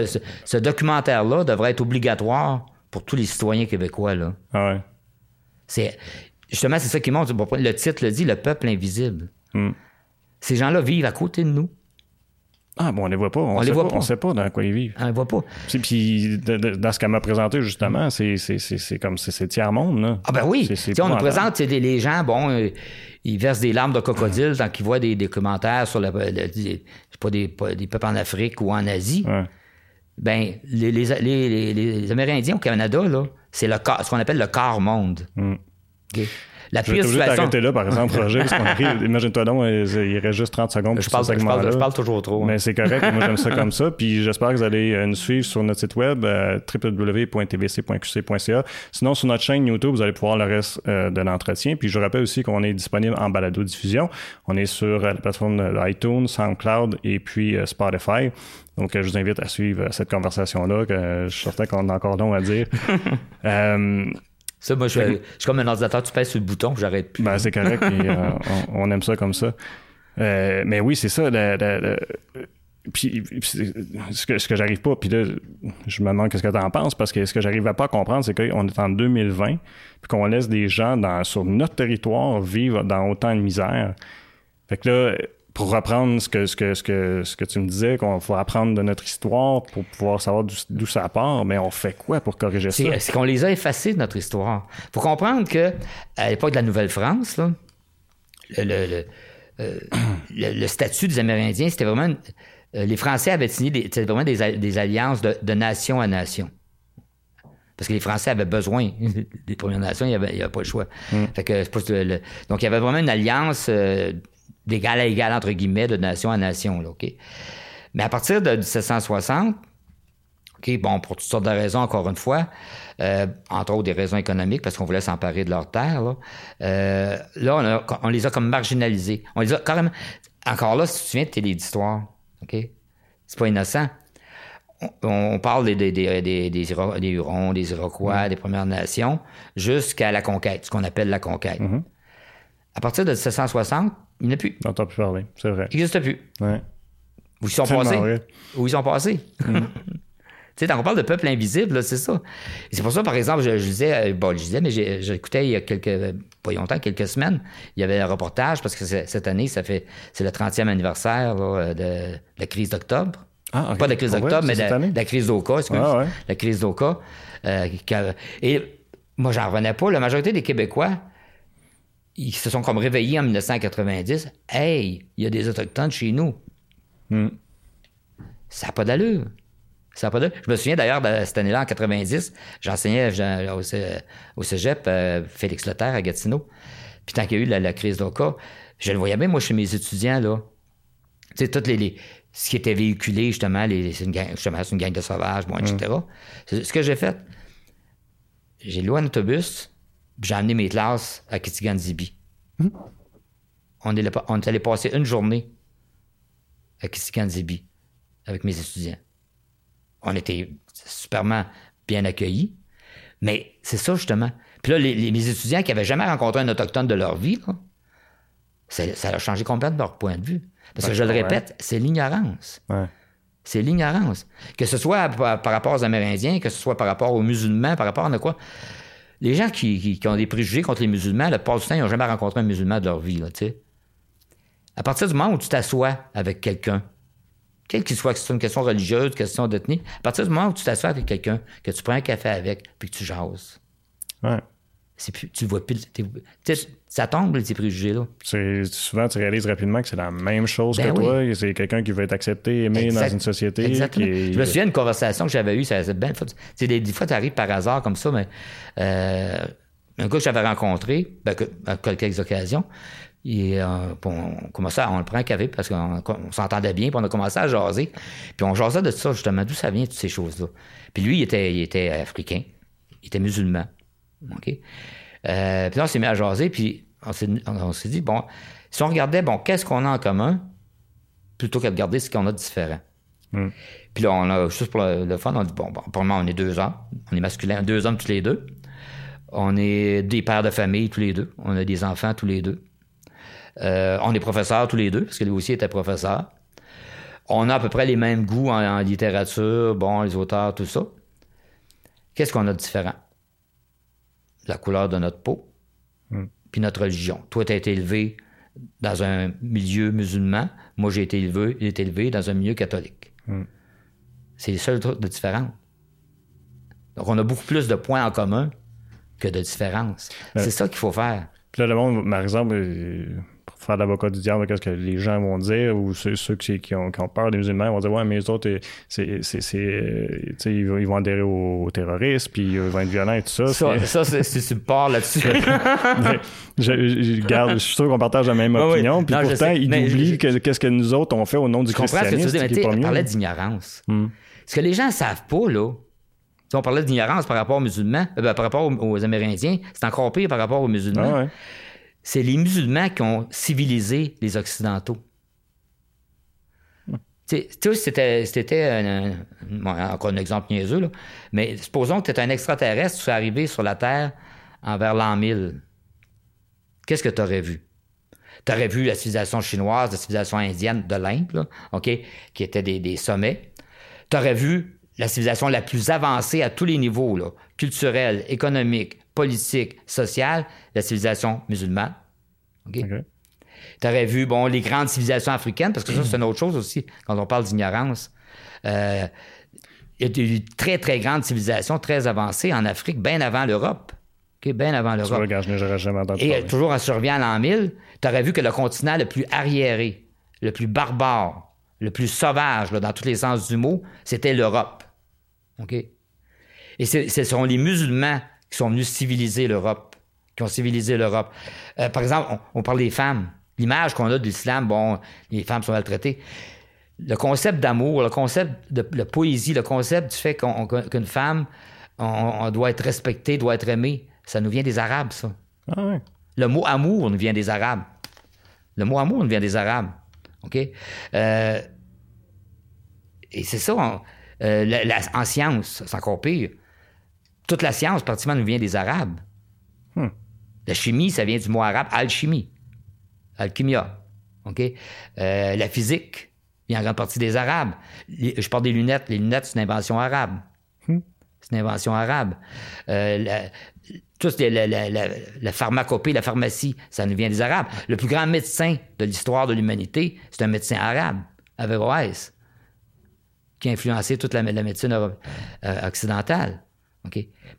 B: ce, documentaire-là devrait être obligatoire pour tous les citoyens québécois, là.
A: Ah ouais.
B: C'est, justement, c'est ça qui montre. Le titre le dit, le peuple invisible.
A: Hmm.
B: Ces gens-là vivent à côté de nous.
A: Ah, bon, on les voit pas. On, ne les voit pas. On sait pas dans quoi ils vivent.
B: On les voit pas.
A: Puis, dans ce qu'elle m'a présenté, justement, c'est, c'est, comme c'est tiers-monde, là.
B: Ah, ben oui. on nous présente des, les gens, bon, euh, ils versent des larmes de crocodile tant qu'ils voient des, commentaires sur le, pas des, des peuples en Afrique ou en Asie. Ben, les, les, les, Amérindiens au Canada, là, c'est le ce qu'on appelle le quart monde. La
A: pire je vais là, par exemple, Roger, parce qu'on arrive, imagine-toi donc, il reste juste 30 secondes
B: je parle, je, parle, je parle, toujours trop.
A: Mais c'est correct, moi j'aime ça comme ça, puis j'espère que vous allez euh, nous suivre sur notre site web, euh, www.tvc.qc.ca. Sinon, sur notre chaîne YouTube, vous allez pouvoir le reste euh, de l'entretien, puis je rappelle aussi qu'on est disponible en balado-diffusion. On est sur la plateforme iTunes, SoundCloud et puis Spotify. Donc, je vous invite à suivre cette conversation-là, que je suis certain qu'on a encore long à dire.
B: Ça, moi, je, suis comme un ordinateur, tu pèses sur le bouton, j'arrête plus.
A: Ben, c'est correct, euh, on, aime ça comme ça. Euh, mais oui, c'est ça. puis, ce que, ce que j'arrive pas, puis là, je me demande qu'est-ce que tu en penses, parce que ce que j'arrive pas à comprendre, c'est qu'on est en 2020, puis qu'on laisse des gens dans, sur notre territoire vivre dans autant de misère. Fait que là, pour reprendre ce que, ce que, ce que, ce que tu me disais, qu'on faut apprendre de notre histoire pour pouvoir savoir d'où ça part, mais on fait quoi pour corriger ça?
B: C'est qu'on les a effacés de notre histoire? faut comprendre que à l'époque de la Nouvelle-France, le, euh, le, le, statut des Amérindiens, c'était vraiment... Euh, les Français avaient signé des, vraiment des, des alliances de, de, nation à nation. Parce que les Français avaient besoin des Premières Nations, il n'y avait, pas le choix.
A: Mm.
B: Fait que, donc, il y avait vraiment une alliance... Euh, d'égal à égal, entre guillemets, de nation à nation. Là, OK? Mais à partir de 1760, OK, bon, pour toutes sortes de raisons, encore une fois, euh, entre autres des raisons économiques, parce qu'on voulait s'emparer de leur terre, là, euh, là on, les a comme marginalisés. On les a carrément... Encore là, si tu te souviens de tes d'histoire, OK? C'est pas innocent. On, parle des, des, des, des, des Hurons, des Iroquois, mm. des Premières Nations, jusqu'à la conquête, ce qu'on appelle la conquête.
A: Mm-hmm.
B: À partir de 1760, il n'y a plus.
A: Plus parler, c'est vrai.
B: Il n'existe plus.
A: Ouais.
B: Où ils sont passés. Où ils sont passés. Mm. Tu sais, quand on parle de peuple invisible, c'est ça. c'est pour ça, par exemple, je, disais, euh, bon, je disais, mais j'écoutais il y a quelques, pas longtemps, quelques semaines, il y avait un reportage, parce que cette année, ça fait, c'est le 30e anniversaire de, la crise d'octobre.
A: Ah,
B: Pas de la crise ah d'octobre, mais de, la crise d'Oka.
A: Ah, ouais.
B: La crise d'Oka. Euh, et moi, j'en revenais pas. La majorité des Québécois, ils se sont comme réveillés en 1990. Hey, il y a des Autochtones chez nous.
A: Hmm.
B: Ça n'a pas d'allure. Ça pas Je me souviens d'ailleurs, de cette année-là, en 90, j'enseignais au, cégep euh, Félix Lothaire à Gatineau. Puis tant qu'il y a eu la, crise d'Oka, je le voyais bien, moi, chez mes étudiants, là. Tu sais, toutes les, ce qui était véhiculé, justement, c'est une, gang, une gang de sauvages, bon, etc. Mm. Ce que j'ai fait, j'ai loué un autobus, puis j'ai amené mes classes à Kitigan-Zibi. Mm. On, est, on est allé passer une journée à Kitigan-Zibi avec mes étudiants. On était superment bien accueillis. Mais c'est ça, justement. Puis là, les, mes étudiants qui n'avaient jamais rencontré un autochtone de leur vie, ça, a changé complètement leur point de vue. Parce que je le répète, c'est l'ignorance. C'est l'ignorance. Que ce soit par, rapport aux Amérindiens, que ce soit par rapport aux musulmans, par rapport à quoi. Les gens qui, ont des préjugés contre les musulmans, le plupart du temps, ils n'ont jamais rencontré un musulman de leur vie. Là, à partir du moment où tu t'assois avec quelqu'un, quel qu'il soit, que ce soit une question religieuse, question d'ethnie, à partir du moment où tu t'assois avec quelqu'un, que tu prends un café avec, puis que tu jases. Plus, tu vois plus. Ça tombe, ces préjugés-là.
A: Souvent, tu réalises rapidement que c'est la même chose ben que toi. C'est quelqu'un qui veut être accepté, aimé dans une société.
B: Exactement. Je me souviens d'une conversation que j'avais eue. Ça, bien, des, des fois, tu arrives par hasard comme ça, mais euh, un gars que j'avais rencontré, ben, à quelques occasions, et, euh, on commençait à, on le prend un café parce qu'on s'entendait bien, puis on a commencé à jaser. Puis on jasait de ça, justement, d'où ça vient, toutes ces choses-là. Puis lui, il était, il était africain, il était musulman. OK? Euh, puis là, on s'est mis à jaser, puis on s'est dit, bon, si on regardait, bon, qu'est-ce qu'on a en commun, plutôt que de regarder ce qu'on a de différent? Hmm. Puis là, on a, juste pour le, fun, on dit, bon, bon, pour le moment, on est deux hommes, on est masculin, deux hommes tous les deux. On est des pères de famille tous les deux. On a des enfants tous les deux. Euh, on est professeurs tous les deux, parce que lui aussi était professeur. On a à peu près les mêmes goûts en, littérature, bon, les auteurs, tout ça. Qu'est-ce qu'on a de différent? La couleur de notre peau, hmm. puis notre religion. Toi, tu as été élevé dans un milieu musulman. Moi, j'ai été élevé, été élevé dans un milieu catholique. Hmm. C'est les seuls trucs de différence. Donc, on a beaucoup plus de points en commun que de différences. C'est ça qu'il faut faire.
A: Puis là, le monde, par exemple, euh, faire l'avocat du diable, qu'est-ce que les gens vont dire, ou ceux, qui, ont, peur des musulmans vont dire Ouais, mais les autres, c'est, c'est, ils, vont, ils vont adhérer aux, terroristes, puis ils vont être violents et tout ça.
B: Ça, c'est, si tu pars là-dessus.
A: je, garde, je suis sûr qu'on partage la même opinion, puis pourtant, ils oublient qu'est-ce que nous autres on fait au nom du christianisme. Comprends ce que tu dis,
B: mais on parlait d'ignorance. Hmm. Ce que les gens ne savent pas, là, si on parlait d'ignorance par rapport aux musulmans, euh, ben, par rapport aux, Amérindiens, c'est encore pire par rapport aux musulmans. Ah c'est les musulmans qui ont civilisé les Occidentaux. Tu sais, c'était un, encore un exemple niaiseux, là, mais supposons que tu es un extraterrestre, tu es arrivé sur la Terre envers l'an 1000. Qu'est-ce que tu aurais vu? Tu aurais vu la civilisation chinoise, la civilisation indienne de l'Inde, OK, qui étaient des, sommets. Tu aurais vu la civilisation la plus avancée à tous les niveaux, là, culturel, économique, politique, sociale, la civilisation musulmane. Tu aurais vu, bon, les grandes civilisations africaines, parce que ça, c'est une autre chose aussi, quand on parle d'ignorance. Euh, il y a des très, très grandes civilisations, très avancées en Afrique, bien avant l'Europe. bien avant l'Europe. Et toujours en survient à l'an 1000, tu aurais vu que le continent le plus arriéré, le plus barbare, le plus sauvage, dans tous les sens du mot, c'était l'Europe. OK? Et ce sont les musulmans qui sont venus civiliser l'Europe, qui ont civilisé l'Europe. Euh, par exemple, on, parle des femmes. L'image qu'on a de l'islam, bon, les femmes sont maltraitées. Le concept d'amour, le concept de, poésie, le concept du fait qu'une femme, on, doit être respectée, doit être aimée, ça nous vient des Arabes, ça.
A: Ah
B: le mot amour nous vient des Arabes. Le mot amour nous vient des Arabes. OK? Euh, et c'est ça, euh, en science, c'est encore pire. Toute la science, pratiquement, nous vient des Arabes.
A: Hmm.
B: La chimie, ça vient du mot arabe alchimie, alchimia. OK? Euh, la physique vient en grande partie des Arabes. je parle des lunettes. Les lunettes, c'est une invention arabe.
A: Hmm.
B: C'est une invention arabe. Euh, la, la, pharmacopée, la pharmacie, ça nous vient des Arabes. Le plus grand médecin de l'histoire de l'humanité, c'est un médecin arabe, Averroès, qui a influencé toute la, médecine euh,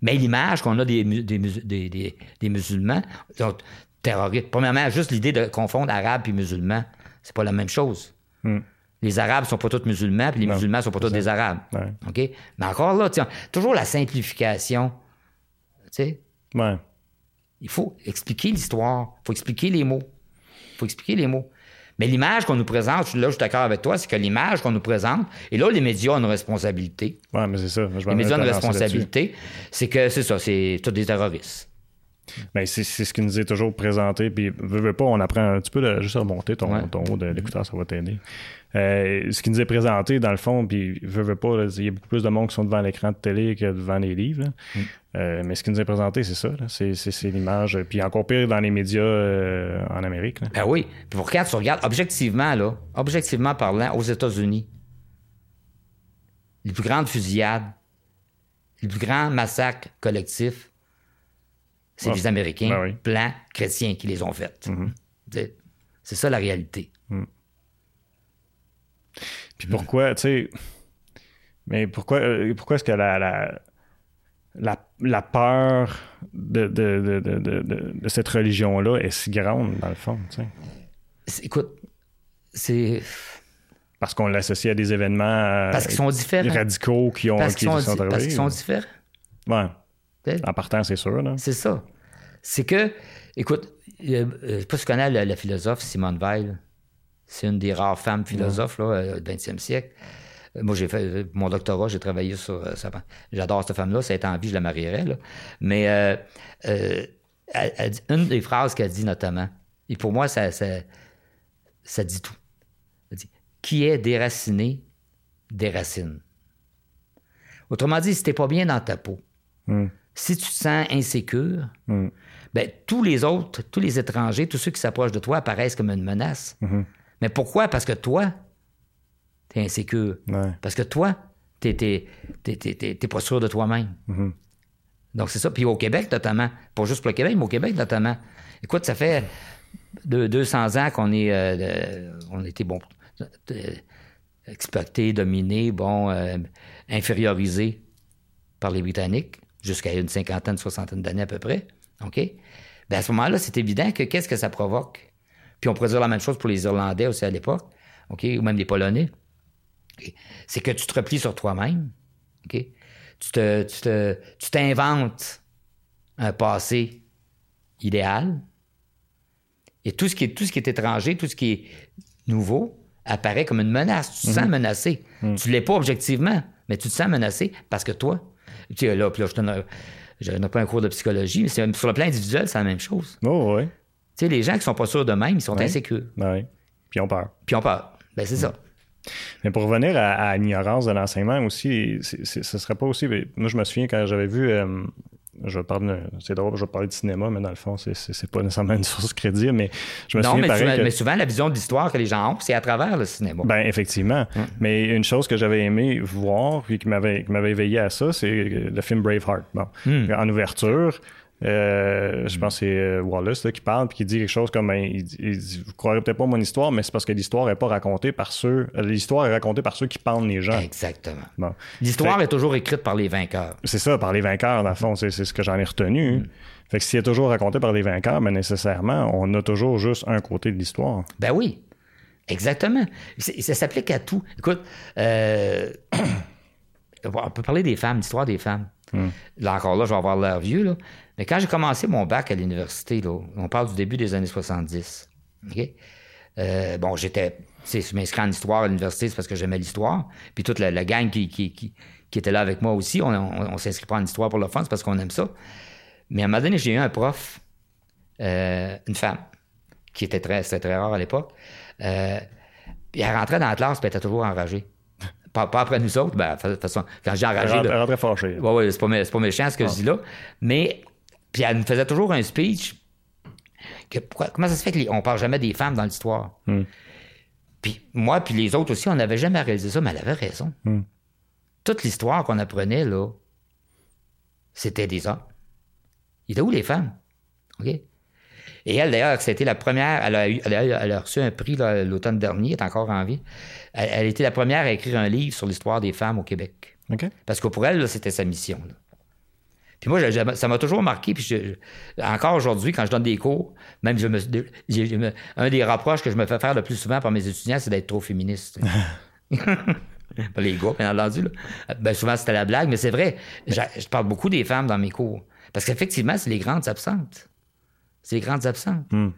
B: Mais l'image qu'on a des, des, musulmans, donc, terroristes, premièrement, juste l'idée de confondre arabes et musulmans, c'est pas la même chose.
A: Hmm.
B: Les Arabes sont pas tous musulmans, puis les musulmans sont pas tous des Arabes. OK? Mais encore là, toujours la simplification. Tu Il faut expliquer l'histoire. Il faut expliquer les mots. Il faut expliquer les mots. Mais l'image qu'on nous présente, là, je suis d'accord avec toi, c'est que l'image qu'on nous présente, et là, les médias ont une responsabilité.
A: Oui, mais c'est ça.
B: les médias ont une responsabilité, c'est que c'est ça, c'est tous des terroristes.
A: Ben, c'est ce qui nous est toujours présenté. Puis, veux, veux pas, on apprend un petit peu de juste remonter ton, ton haut de l'écouteur, ça va t'aider. Euh, ce qui nous est présenté, dans le fond, puis veux pas, il y a beaucoup plus de monde qui sont devant l'écran de télé que devant les livres. Mm. Euh, mais ce qui nous est présenté, c'est ça. C'est l'image. Puis encore pire dans les médias euh, en Amérique.
B: Ben oui. Puis pour quand tu regardes, objectivement, là, objectivement parlant, aux États-Unis, les plus grandes fusillades, les plus grands massacres collectifs, c'est les Américains, ben blancs, chrétiens, qui les ont faites. Mm-hmm. C'est ça la réalité.
A: Puis pourquoi, tu sais, mais pourquoi, euh, pourquoi est-ce que la, la, la, peur de, de, de, de cette religion-là est si grande, dans le fond, tu
B: sais? Écoute, c'est...
A: Parce qu'on l'associe à des événements euh,
B: Parce qu'ils sont différents.
A: radicaux qui ont
B: parce qu'ils sont, Parce qu'ils sont différents.
A: Ouais. En partant, c'est sûr.
B: C'est ça. C'est que, écoute, je ne sais pas si tu connais la, philosophe Simone Weil. C'est une des rares femmes philosophes là, du 20e siècle. Euh, moi, j'ai fait euh, mon doctorat, j'ai travaillé sur ça. Euh, j'adore cette femme-là, ça a été en vie, je la marierais. Là. Mais une des phrases qu'elle dit notamment, et pour moi, ça, ça, dit tout. Elle dit Qui est déraciné, déracine. Autrement dit, si t'es pas bien dans ta peau, hmm. si tu te sens insécure, hmm. ben, tous les autres, tous les étrangers, tous ceux qui s'approchent de toi apparaissent comme une menace. Hmm. Mais pourquoi? Parce que toi, t'es insécure. Parce que toi, t'es, t'es, pas sûr de toi-même. Mm-hmm. Donc, c'est ça. Puis au Québec, notamment, pas juste pour le Québec, mais au Québec, notamment. Écoute, ça fait 200 ans qu'on est, euh, on était, bon, exploité, dominé, bon, euh, infériorisé par les Britanniques, jusqu'à une cinquantaine, soixantaine d'années à peu près. OK? Bien, à ce moment-là, c'est évident que qu'est-ce que ça provoque? Puis on pourrait dire la même chose pour les Irlandais aussi à l'époque, OK, ou même les Polonais. C'est que tu te replies sur toi-même. OK? Tu te, tu t'inventes un passé idéal. Et tout ce, qui est, tout ce qui est étranger, tout ce qui est nouveau, apparaît comme une menace. Tu te sens mhm. menacé. Mhm. Tu ne l'es pas objectivement, mais tu te sens menacé parce que toi, tu sais, là, puis là, je donne, pas un cours de psychologie, mais c'est, sur le plan individuel, c'est la même chose.
A: Oh, oui.
B: Tu sais, les gens qui sont pas sûrs d'eux-mêmes, ils sont insécures.
A: Oui. Puis on peur.
B: Puis on peur. Ben, c'est ça.
A: Mais pour revenir à, l'ignorance de l'enseignement aussi, ce serait pas aussi. Moi, je me souviens quand j'avais vu. Euh, je parle, c'est drôle, je vais parler de cinéma, mais dans le fond, c'est, pas nécessairement une source crédible, mais je me souviens
B: mais,
A: souvent,
B: mais souvent, la vision de l'histoire que les gens ont, c'est à travers le cinéma.
A: Ben effectivement. Mais une chose que j'avais aimé voir, qui m'avait, qui m'avait éveillé à ça, c'est le film Braveheart. Bon. Hmm. En ouverture, euh, je pense que c'est euh, Wallace qui parle puis qui dit quelque chose comme ben, il, dit, vous croirez peut-être pas mon histoire, mais c'est parce que l'histoire n'est pas racontée par ceux. Euh, l'histoire est racontée par ceux qui pendent les gens.
B: Exactement. L'histoire est toujours écrite par les vainqueurs.
A: C'est ça, par les vainqueurs, dans le fond, c'est, ce que j'en ai retenu. Mm. Fait que si est toujours raconté par les vainqueurs, ben nécessairement, on a toujours juste un côté de l'histoire.
B: Ben oui. Exactement. Ça s'applique à tout. Écoute, on peut parler des femmes, l'histoire des femmes. Mm. Là encore là, je vais avoir l'air vieux, là. Mais quand j'ai commencé mon bac à l'université, on parle du début des années 70. Euh, bon, j'étais. Je m'inscris en histoire à l'université, c'est parce que j'aimais l'histoire. Puis toute la, gang qui, qui, était là avec moi aussi, on, on, s'inscrit pas en histoire pour le fun, c'est parce qu'on aime ça. Mais à un moment donné, j'ai eu un prof, euh, une femme, qui était très, très rare à l'époque. Euh, puis elle rentrait dans la classe, puis elle était toujours enragée. Pas, après nous autres, ben, de toute façon, quand j'ai enragé.
A: Elle rentrait fâchée.
B: Oui, oui, c'est pas, pas méchant ce que je ah. dis là. Mais puis elle nous faisait toujours un speech. comment ça se fait qu'on parle jamais des femmes dans l'histoire? Hmm. Puis moi, puis les autres aussi, on n'avait jamais réalisé ça, mais elle avait raison. Hmm. Toute l'histoire qu'on apprenait, là, c'était des hommes. Il était où les femmes? OK? Et elle, d'ailleurs, c'était la première, elle a, elle a, reçu un prix l'automne dernier, elle est encore en vie. Elle, elle, était la première à écrire un livre sur l'histoire des femmes au Québec. Parce que pour elle, c'était sa mission. Puis moi, ça m'a toujours marqué. Puis encore aujourd'hui, quand je donne des cours, même je me, un des rapproches que je me fais faire le plus souvent par mes étudiants, c'est d'être trop féministe. les gars, bien entendu. Là. Ben, souvent, c'était la blague, mais c'est vrai. Je, parle beaucoup des femmes dans mes cours. Parce qu'effectivement, c'est les grandes absentes. C'est les grandes absentes. Hmm.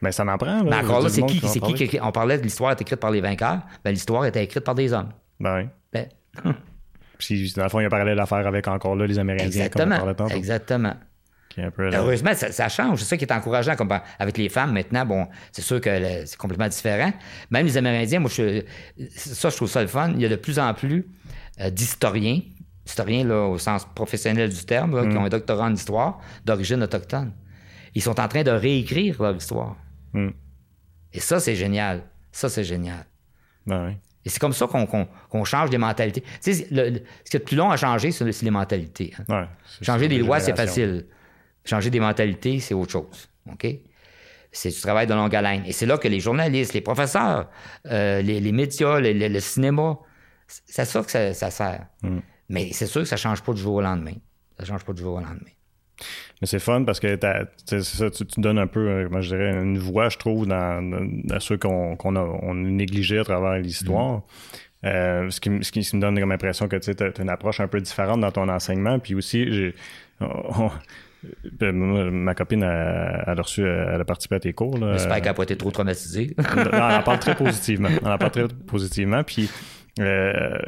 A: Mais ça m'en prend.
B: Là, mais encore là, c'est qui, c'est qui, On parlait de l'histoire est écrite par les vainqueurs. Ben, l'histoire était écrite par des hommes.
A: Ben oui. Ben. Puis, dans le fond, il y a un parallèle à faire avec encore là les Amérindiens.
B: Exactement. Comme on Exactement. Heureusement, ça, change. C'est ça qui est encourageant. Comme avec les femmes, maintenant, bon, c'est sûr que c'est complètement différent. Même les Amérindiens, moi, je, ça, je trouve ça le fun. Il y a de plus en plus euh, d'historiens, historiens là, au sens professionnel du terme, qui mm. ont un doctorat en histoire d'origine autochtone. Ils sont en train de réécrire leur histoire. Mm. Et ça, c'est génial. Ça, c'est génial.
A: Ben oui.
B: Et c'est comme ça qu'on change des mentalités. Tu sais, ce qui est le plus long à changer, c'est les mentalités.
A: Hein.
B: changer des lois, c'est facile. Changer des mentalités, c'est autre chose. OK? C'est du travail de longue haleine. Et c'est là que les journalistes, les professeurs, euh, les, médias, le, cinéma, c'est ça que ça, sert. Mm. Mais c'est sûr que ça ne change pas du jour au lendemain. Ça ne change pas du jour au lendemain.
A: Mais c'est fun parce que ça, tu, donnes un peu, euh, moi je dirais, une voix, je trouve, dans, à ceux qu'on a, on négligé à travers l'histoire. Mm. Euh, ce, qui, ce, qui, me donne comme impression que tu as, une approche un peu différente dans ton enseignement. Puis aussi, j'ai. Euh, ma copine, a, reçu, elle a participé à tes cours.
B: J'espère qu'elle n'a pas été trop traumatisée.
A: elle en parle très positivement. Elle en parle très positivement. Puis, euh,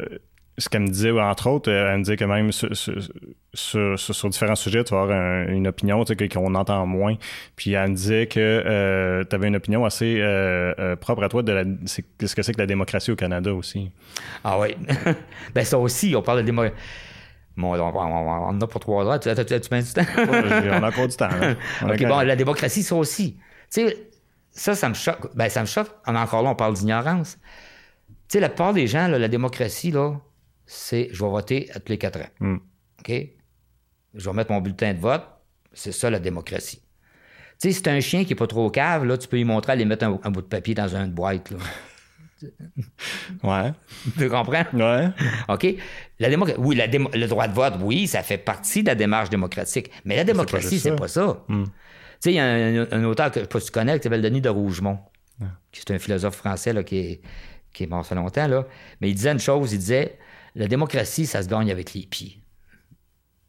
A: ce qu'elle me disait, entre autres, euh, elle me disait que même sur, sur, différents sujets, tu vas avoir une opinion qu'on entend moins. Puis elle me disait que tu avais une opinion assez propre à toi de ce que c'est que la démocratie au Canada aussi.
B: Ah oui. ben ça aussi, on parle de démocratie on, en a pour trois heures. Tu, tu, tu, mets du temps?
A: on a encore du temps.
B: OK, bon, la démocratie, ça aussi. Tu sais, ça, ça me choque. Ben, ça me choque. On a encore là, on parle d'ignorance. Tu sais, la plupart des gens, la démocratie, là, c'est je vais voter à tous les quatre ans. Hmm. OK? Je vais mettre mon bulletin de vote. C'est ça, la démocratie. Tu sais, si c'est un chien qui n'est pas trop cave, là, tu peux lui montrer aller mettre un, bout de papier dans une boîte. Là.
A: Ouais.
B: Tu comprends?
A: Ouais.
B: OK? La oui, le droit de vote, oui, ça fait partie de la démarche démocratique. Mais la démocratie, c'est pas, ça. Hmm. Tu sais, il y a un, auteur que, tu connais qui s'appelle Denis de Rougemont, qui est un philosophe français là, qui, est, qui est mort ça longtemps. Là. Mais il disait une chose, il disait la démocratie, ça se gagne avec les pieds.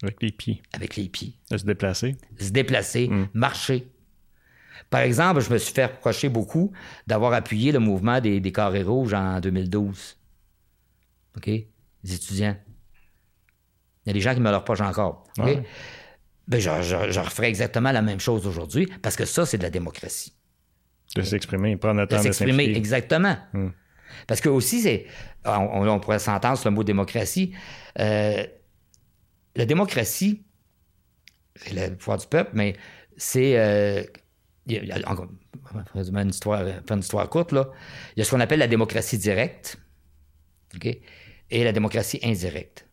A: Avec les pieds.
B: Avec les pieds.
A: se déplacer.
B: Se déplacer, hmm. marcher. Par exemple, je me suis fait reprocher beaucoup d'avoir appuyé le mouvement des, des carrés rouges en 2012. OK? Les étudiants. Il y a des gens qui me le reprochent encore. OK? Ben, je, je, referai exactement la même chose aujourd'hui parce que ça, c'est de la démocratie.
A: De s'exprimer, prendre le temps de s'exprimer.
B: Exactement. Hmm. Parce que aussi. On, pourrait s'entendre sur le mot démocratie. Euh, la démocratie, c'est le pouvoir du peuple, mais c'est. Euh, une histoire, courte, là. Il y a ce qu'on appelle la démocratie directe et la démocratie indirecte.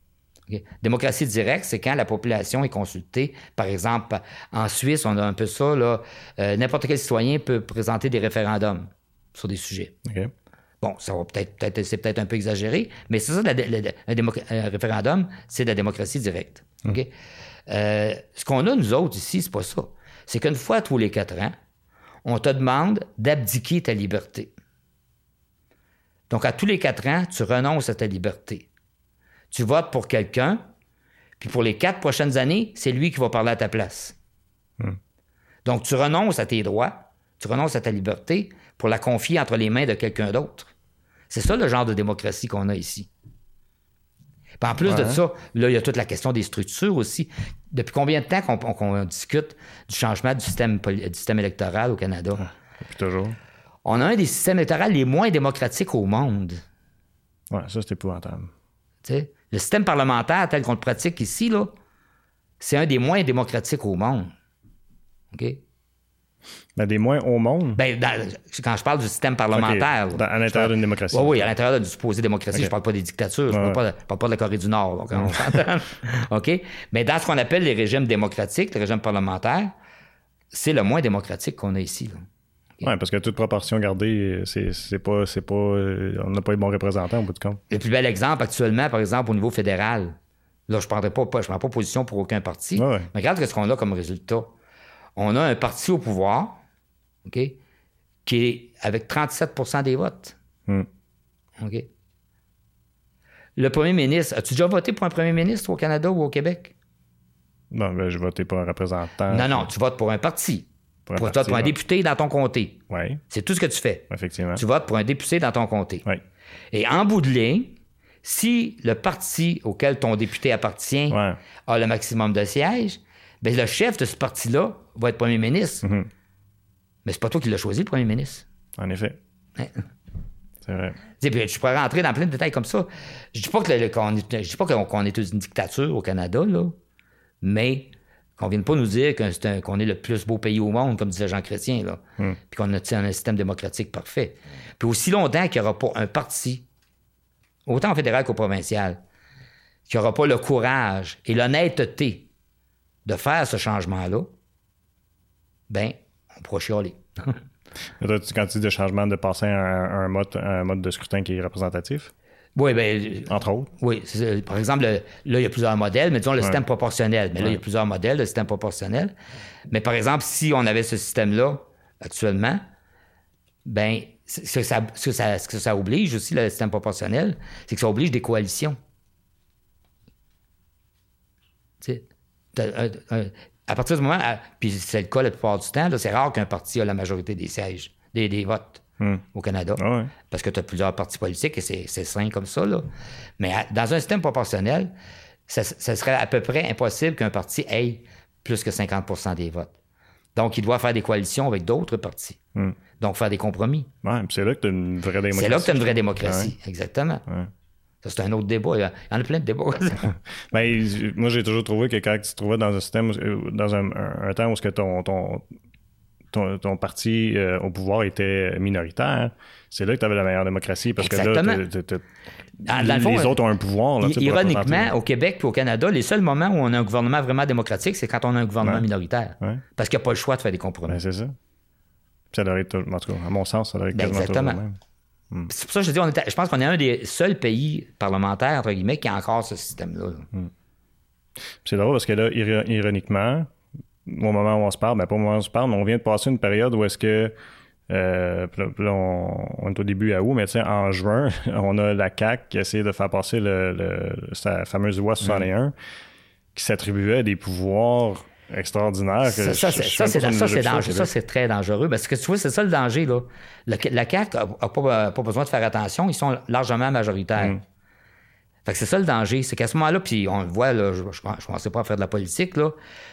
B: Démocratie directe, c'est quand la population est consultée. Par exemple, en Suisse, on a un peu ça. Là, euh, n'importe quel citoyen peut présenter des référendums sur des sujets. Bon, ça va peut-être, c'est peut-être un peu exagéré, mais c'est ça, un, référendum, c'est de la démocratie directe. Hum. Euh, ce qu'on a, nous autres, ici, c'est pas ça. C'est qu'une fois tous les quatre ans, on te demande d'abdiquer ta liberté. Donc, à tous les quatre ans, tu renonces à ta liberté. Tu votes pour quelqu'un, puis pour les quatre prochaines années, c'est lui qui va parler à ta place. Hmm. Donc, tu renonces à tes droits, tu renonces à ta liberté pour la confier entre les mains de quelqu'un d'autre. C'est ça le genre de démocratie qu'on a ici. en plus de ça, là, il y a toute la question des structures aussi. Depuis combien de temps qu'on discute du changement du système, du système électoral au Canada? Ah,
A: depuis toujours.
B: On a un des systèmes électoraux les moins démocratiques au monde.
A: Oui, ça, c'est épouvantable.
B: le système parlementaire tel qu'on le pratique ici, là, c'est un des moins démocratiques au monde. OK?
A: Ben, des moins au monde?
B: Ben, quand je parle du système parlementaire.
A: à l'intérieur d'une démocratie.
B: Oui, oui, à l'intérieur d'une supposée démocratie. Je ne parle pas des dictatures, je ne parle, pas de la Corée du Nord. OK? Mais dans ce qu'on appelle les régimes démocratiques, les régimes parlementaires, c'est le moins démocratique qu'on a ici.
A: Oui, parce que toute proportion gardée, c'est pas, pas. On n'a pas eu bon représentant au bout de compte.
B: Le plus bel exemple actuellement, par exemple, au niveau fédéral. Là, je ne prends pas position pour aucun parti. Mais regarde ce qu'on a comme résultat on a un parti au pouvoir, OK, qui est avec 37% des votes. Hmm. OK. Le premier ministre, as-tu déjà voté pour un premier ministre au Canada ou au Québec?
A: Non, ben, je votais pour un représentant.
B: Non, non, tu votes pour un parti. Pour, un, pour un député dans ton comté.
A: Oui.
B: C'est tout ce que tu fais.
A: Effectivement.
B: Tu votes pour un député dans ton comté.
A: Oui.
B: Et en bout de ligne, si le parti auquel ton député appartient a le maximum de sièges, bien, le chef de ce parti-là va être premier ministre.
A: Mm-hmm.
B: Mais c'est pas toi qui l'as choisi, le premier ministre.
A: En effet. C'est vrai.
B: je pourrais rentrer dans plein de détails comme ça. Je dis pas qu'on est, dis pas qu'on est une dictature au Canada, là, mais qu'on vienne pas nous dire qu'on est le plus beau pays au monde, comme disait Jean Chrétien, là,
A: mm.
B: puis qu'on a un système démocratique parfait. Puis aussi longtemps qu'il n'y aura pas un parti autant fédéral qu'au provincial, qui n'aura pas le courage et l'honnêteté de faire ce changement-là, ben, on pourra chialer.
A: Quand tu dis de changement, de passer à un, mode, un mode de scrutin qui est représentatif?
B: Oui, bien.
A: Entre autres.
B: Oui. Par exemple, là, il y a plusieurs modèles, mais disons le système proportionnel. Mais là, il y a plusieurs modèles de système proportionnel. Mais par exemple, si on avait ce système-là actuellement, ben ce que, ça, ce, que ça, oblige aussi, le système proportionnel, c'est que ça oblige des coalitions. À partir du moment, puis c'est le cas la plupart du temps, c'est rare qu'un parti a la majorité des sièges, des, votes
A: hmm.
B: au Canada.
A: Ah
B: parce que tu as plusieurs partis politiques et c'est sain comme ça. Là. Mais dans un système proportionnel, ça, serait à peu près impossible qu'un parti ait plus que 50% des votes. Donc, il doit faire des coalitions avec d'autres partis.
A: Hmm.
B: Donc, faire des compromis.
A: C'est là que tu as une vraie démocratie.
B: C'est là que tu as une vraie démocratie, exactement. C'est un autre débat. Il y en a plein de débats.
A: ben, moi, j'ai toujours trouvé que quand tu te trouvais dans un système, euh, dans un, temps où ce que ton, ton, ton, parti euh, au pouvoir était minoritaire, c'est là que tu avais la meilleure démocratie parce que là, ah, les autres ont un pouvoir.
B: ironiquement, au Québec et au Canada, les seuls moments où on a un gouvernement vraiment démocratique, c'est quand on a un gouvernement minoritaire. Parce qu'il n'y a pas le choix de faire des compromis.
A: Ben, c'est ça. Ça devrait être, en tout cas, à mon sens, ça devrait être ben,
B: Exactement. Hmm. C'est pour ça que je dis, on je pense qu'on est un des seuls pays parlementaires, entre guillemets, qui a encore ce système-là.
A: Hmm. C'est drôle parce que là, ironiquement, au moment où on se parle, ben pas au moment où on se parle, mais on vient de passer une période où est-ce que euh, là, on, est au début à août, mais en juin, on a la CAC qui essaie de faire passer le, sa fameuse loi 61 qui s'attribuait des pouvoirs extraordinaires.
B: ça, ça c'est dangereux. Ça, c'est très dangereux. Parce que tu vois, c'est ça le danger. Là. la CAC n'a pas, besoin de faire attention. Ils sont largement majoritaires. Mm. Fait que c'est ça le danger. C'est qu'à ce moment-là, puis on le voit, là, je ne commençais pas à faire de la politique, là,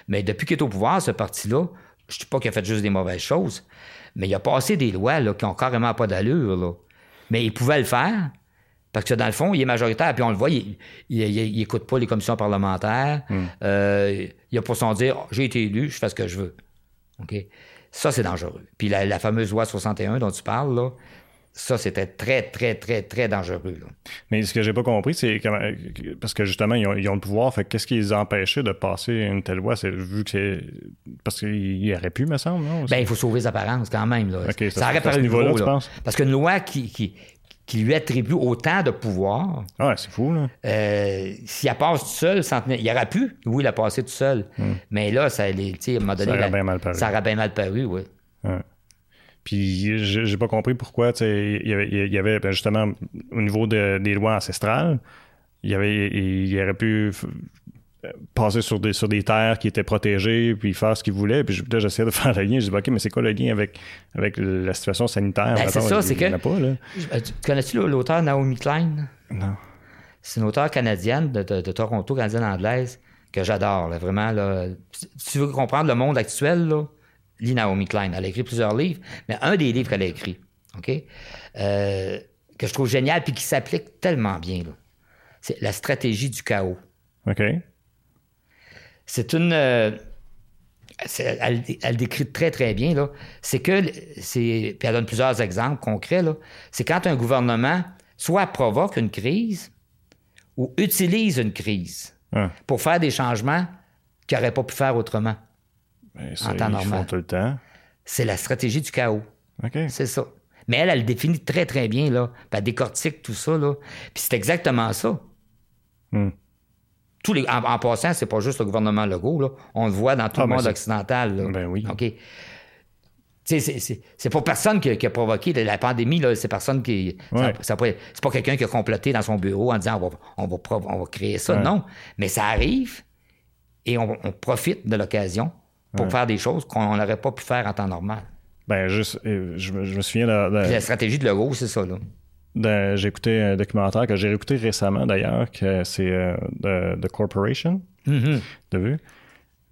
B: mais depuis qu'il est au pouvoir, ce parti-là, je ne dis pas qu'il a fait juste des mauvaises choses, mais il a passé des lois là, qui ont carrément pas d'allure. Mais il pouvait le faire. Parce que dans le fond, il est majoritaire, puis on le voit, il n'écoute pas les commissions parlementaires. Hmm. Euh, il a pour son dire j'ai été élu, je fais ce que je veux. OK? Ça, c'est dangereux. Puis la, fameuse loi 61 dont tu parles, là, ça, c'était très, très, très, très dangereux.
A: Mais ce que j'ai pas compris, c'est parce que justement, ils ont, le pouvoir, fait qu'est-ce qui les empêchait de passer une telle loi? C'est vu que c'est. Parce qu'il aurait pu, me semble, non?
B: Ben, il faut sauver les apparences quand même. Là.
A: ça, aurait paru niveau, là, tu penses?
B: Parce qu'une loi qui, qui, qui, lui attribue autant de pouvoir.
A: Ah, c'est fou, là.
B: Euh, si elle passe tout seul, il aurait pu, oui, la passer tout seul. Hmm. Mais là, ça, les, à un moment donné,
A: ça aurait bien mal paru.
B: Ça aurait bien mal paru, oui.
A: Puis j'ai pas compris pourquoi, il y avait, ben, justement, au niveau des lois ancestrales, il y avait, il, aurait pu passer sur des, sur des terres qui étaient protégées, puis faire ce qu'il voulait. Puis là, j'essayais de faire le lien. Je dis, OK, mais c'est quoi le lien avec, avec la situation sanitaire?
B: Ben, c'est ça, c'est que. Pas, là. Connais-tu l'auteur Naomi Klein?
A: Non.
B: C'est une auteure canadienne de, de, Toronto, canadienne anglaise, que j'adore. Vraiment, là. Si tu veux comprendre le monde actuel, là, lis Naomi Klein. Elle a écrit plusieurs livres, mais un des livres qu'elle a écrit, OK, euh, que je trouve génial puis qui s'applique tellement bien, c'est La stratégie du chaos.
A: OK.
B: C'est une. Euh, elle, décrit très, très bien, là. C'est que. Puis elle donne plusieurs exemples concrets, là. C'est quand un gouvernement soit provoque une crise ou utilise une crise
A: ah.
B: pour faire des changements qu'il n'aurait pas pu faire autrement.
A: Ben, en temps normal. tout le temps.
B: C'est la stratégie du chaos. C'est ça. Mais elle, elle le définit très, très bien, là. Puis elle décortique tout ça, là. Puis c'est exactement ça.
A: Hmm.
B: Tous les, en, passant, c'est pas juste le gouvernement Legault, là. On le voit dans tout ah, le ben monde occidental, là.
A: Ben oui.
B: OK. C'est pour personne qui, a provoqué la pandémie. C'est personne qui. c'est pas quelqu'un qui a comploté dans son bureau en disant on va, on va, on va créer ça. Non. Mais ça arrive et on profite de l'occasion pour faire des choses qu'on n'aurait pas pu faire en temps normal.
A: Ben, juste, euh, je, me souviens de,
B: La stratégie de Legault, c'est ça, là.
A: J'ai écouté un documentaire que j'ai écouté récemment, d'ailleurs, que c'est euh, The, Corporation. De vue.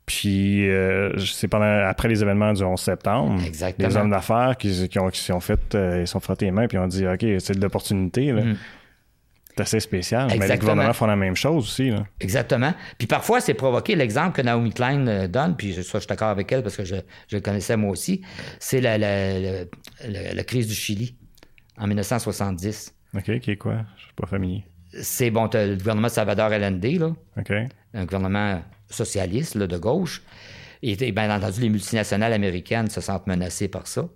A: Puis, euh, c'est pendant, après les événements du 11 septembre.
B: Exactement.
A: Les hommes d'affaires qui, qui, ont, qui ont fait, ils sont frottés les mains puis ont dit OK, c'est de l'opportunité. là. Mm-hmm. C'est assez spécial. Mais les gouvernements font la même chose aussi.
B: Exactement. Puis parfois, c'est provoqué. L'exemple que Naomi Klein euh, donne, puis ça, je suis d'accord avec elle parce que je, je le connaissais moi aussi, c'est la, la, crise du Chili en 1970.
A: OK, qui est quoi? Je suis pas familier.
B: C'est bon, le gouvernement de Salvador Allende, là.
A: OK.
B: Un gouvernement socialiste, là, de gauche. Et bien entendu, les multinationales américaines se sentent menacées par ça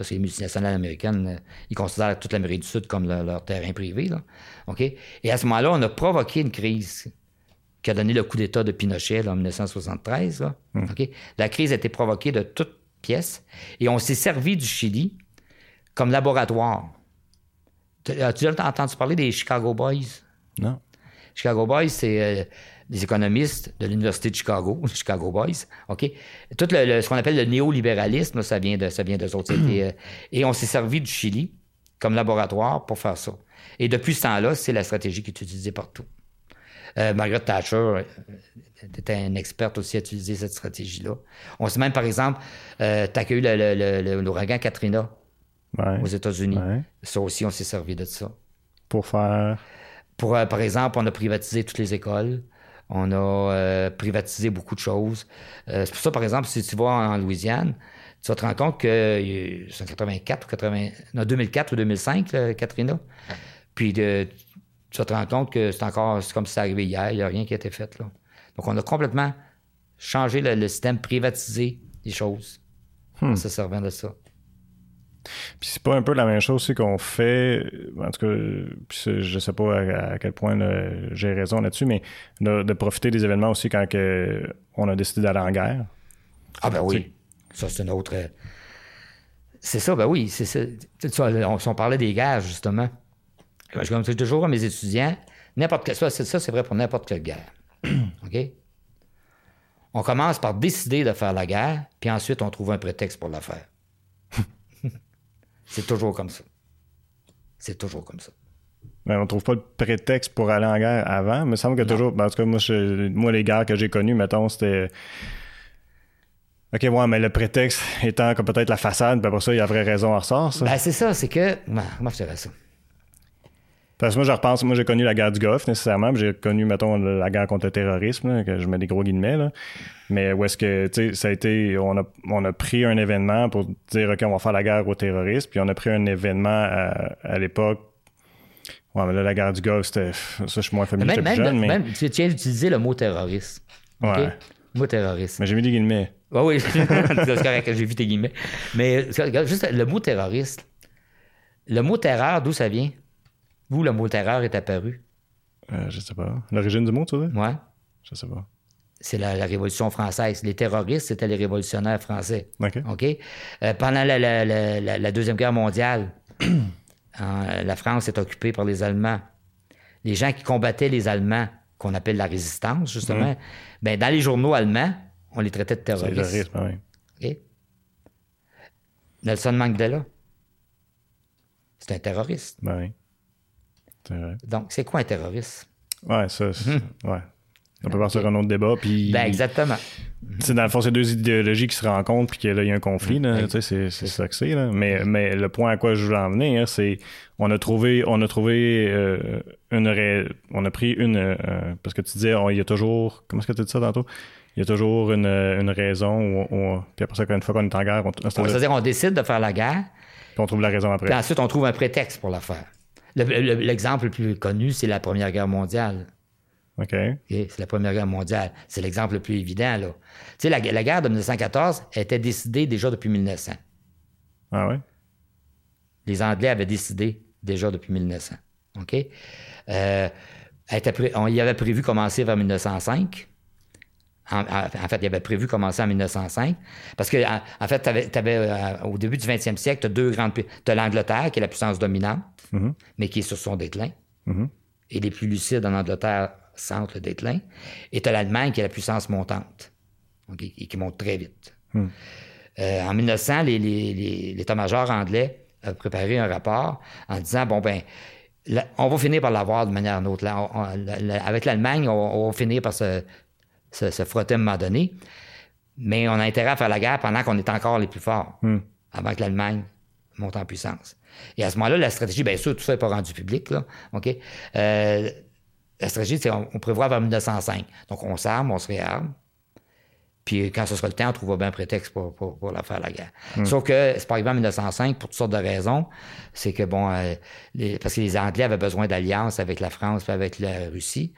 B: parce que les multinationales américaines, euh, ils considèrent toute l'Amérique du Sud comme leur terrain privé. Là. OK? Et à ce moment-là, on a provoqué une crise qui a donné le coup d'État de Pinochet en 1973. Hmm. La crise a été provoquée de toutes pièces et on s'est servi du Chili comme laboratoire. As-tu entendu parler des Chicago Boys?
A: Non.
B: Chicago Boys, c'est euh, des économistes de l'Université de Chicago, Chicago Boys, OK? Tout le, ce qu'on appelle le néolibéralisme, ça vient de ça vient d'eux autres. Euh, et on s'est servi du Chili comme laboratoire pour faire ça. Et depuis ce temps-là, c'est la stratégie qui est utilisée partout. Euh, Margaret Thatcher était une experte aussi à utiliser cette stratégie-là. On sait même, par exemple, tu as eu l'ouragan Katrina aux États-Unis. Ça aussi, on s'est servi de ça.
A: Pour faire?
B: Pour, par exemple, on a privatisé toutes les écoles. On a euh, privatisé beaucoup de choses. Euh, c'est pour ça, par exemple, si tu vas en Louisiane, tu vas te rendre compte que c'est en 84 ou 80, non, 2004 ou 2005, Katrina. Puis tu vas te rendre compte que c'est encore comme si c'était arrivé hier, il n'y a rien qui a été fait. Là. Donc, on a complètement changé le, système, privatisé les choses en hmm. se servant de ça.
A: Puis c'est pas un peu la même chose aussi qu'on fait, en tout cas, je sais pas à, quel point j'ai raison là-dessus, mais de, profiter des événements aussi quand on a décidé d'aller en guerre.
B: Ah ben oui, ça c'est une autre... C'est ça, ben oui, c'est ça. On, on, parlait des guerres, justement. Je dis toujours à mes étudiants, n'importe quelle... Ça, c'est vrai pour n'importe quelle guerre. OK? On commence par décider de faire la guerre, puis ensuite on trouve un prétexte pour la faire. C'est toujours comme ça. C'est toujours comme ça.
A: Mais on trouve pas de prétexte pour aller en guerre avant. Il me semble que toujours. Ben, en tout cas, moi, moi, les guerres que j'ai connues, mettons, c'était. OK, ouais, mais le prétexte étant comme peut-être la façade, puis après ça, il y a vraie raison à ressort, ça.
B: Ben, c'est ça, c'est que. Ben, comment je dirais ça?
A: Parce que moi, je repense, moi, j'ai connu la guerre du Golfe, nécessairement, j'ai connu, mettons, la guerre contre le terrorisme, que je mets des gros guillemets, là. Mais où est-ce que, tu sais, ça a été, on a, on a pris un événement pour dire, OK, on va faire la guerre aux terroristes, puis on a pris un événement à, l'époque. Ouais, mais là, la guerre du Golfe, c'était, ça, je suis moins familier,
B: même, jeune, mais... Même, tu tiens d'utiliser le mot terroriste.
A: Ouais.
B: Le mot terroriste.
A: Mais j'ai mis des guillemets.
B: Ah oui, c'est correct, j'ai vu tes guillemets. Mais juste le mot terroriste. Le mot terreur, d'où ça vient? Où le mot terreur est apparu?
A: Euh, je sais pas. L'origine du mot, tu veux?
B: Ouais.
A: Je sais pas.
B: C'est la, Révolution française. Les terroristes, c'était les révolutionnaires français.
A: OK.
B: OK? Euh, pendant la, Deuxième Guerre mondiale, la France est occupée par les Allemands. Les gens qui combattaient les Allemands, qu'on appelle la résistance, justement, mm. ben, dans les journaux allemands, on les traitait de terroristes.
A: Oui.
B: Nelson Mandela, c'est un terroriste.
A: Ben oui.
B: Donc, c'est quoi un terroriste?
A: Ouais, ça, hum. ouais. On peut voir sur un autre débat. Puis,
B: ben, exactement.
A: C'est dans le fond, c'est deux idéologies qui se rencontrent, puis qu'il y a un conflit. C'est ça que c'est. Mais, mais le point à quoi je voulais en venir, c'est on a trouvé, on a trouvé euh, une. On a pris une. Euh, parce que tu disais, il y a toujours. Comment est-ce que tu dis ça tantôt? Il y a toujours une, une raison. Où, puis après ça, une fois qu'on est en guerre, on.
B: C'est-à-dire, on décide de faire la guerre.
A: Puis on trouve la raison après.
B: Puis ensuite, on trouve un prétexte pour la faire. L'exemple le, plus connu, c'est la Première Guerre mondiale.
A: OK.
B: c'est la Première Guerre mondiale. C'est l'exemple le plus évident, là. Tu sais, la, guerre de 1914 était décidée déjà depuis 1900.
A: Ah oui?
B: Les Anglais avaient décidé déjà depuis 1900. OK? Euh, on y avait prévu commencer vers 1905. En, fait, il avait prévu commencer en 1905. Parce que, en, fait, avais, euh, au début du 20e siècle, tu as deux grandes. Tu as l'Angleterre, qui est la puissance dominante,
A: mm-hmm.
B: mais qui est sur son déclin.
A: Mm-hmm.
B: Et les plus lucides en Angleterre sentent le déclin. Et tu as l'Allemagne, qui est la puissance montante. et qui montent très vite. Hmm. Euh, en 1900, l'état-major anglais a préparé un rapport en disant, bon, ben, on va finir par l'avoir de manière ou autre. avec l'Allemagne, on, va finir par se, frotter à un moment donné. Mais on a intérêt à faire la guerre pendant qu'on est encore les plus forts, avant que l'Allemagne monte en puissance. Et à ce moment-là, la stratégie, bien sûr, tout ça n'est pas rendu public, là, OK? Euh, la stratégie, c'est on, prévoit vers 1905. Donc, on s'arme, on se réarme. Puis quand ce sera le temps, on trouvera bien un prétexte pour, pour, la faire la guerre. Hmm. Sauf que c'est pas arrivé en 1905 pour toutes sortes de raisons. C'est que, bon, euh, parce que les Anglais avaient besoin d'alliance avec la France et avec la Russie.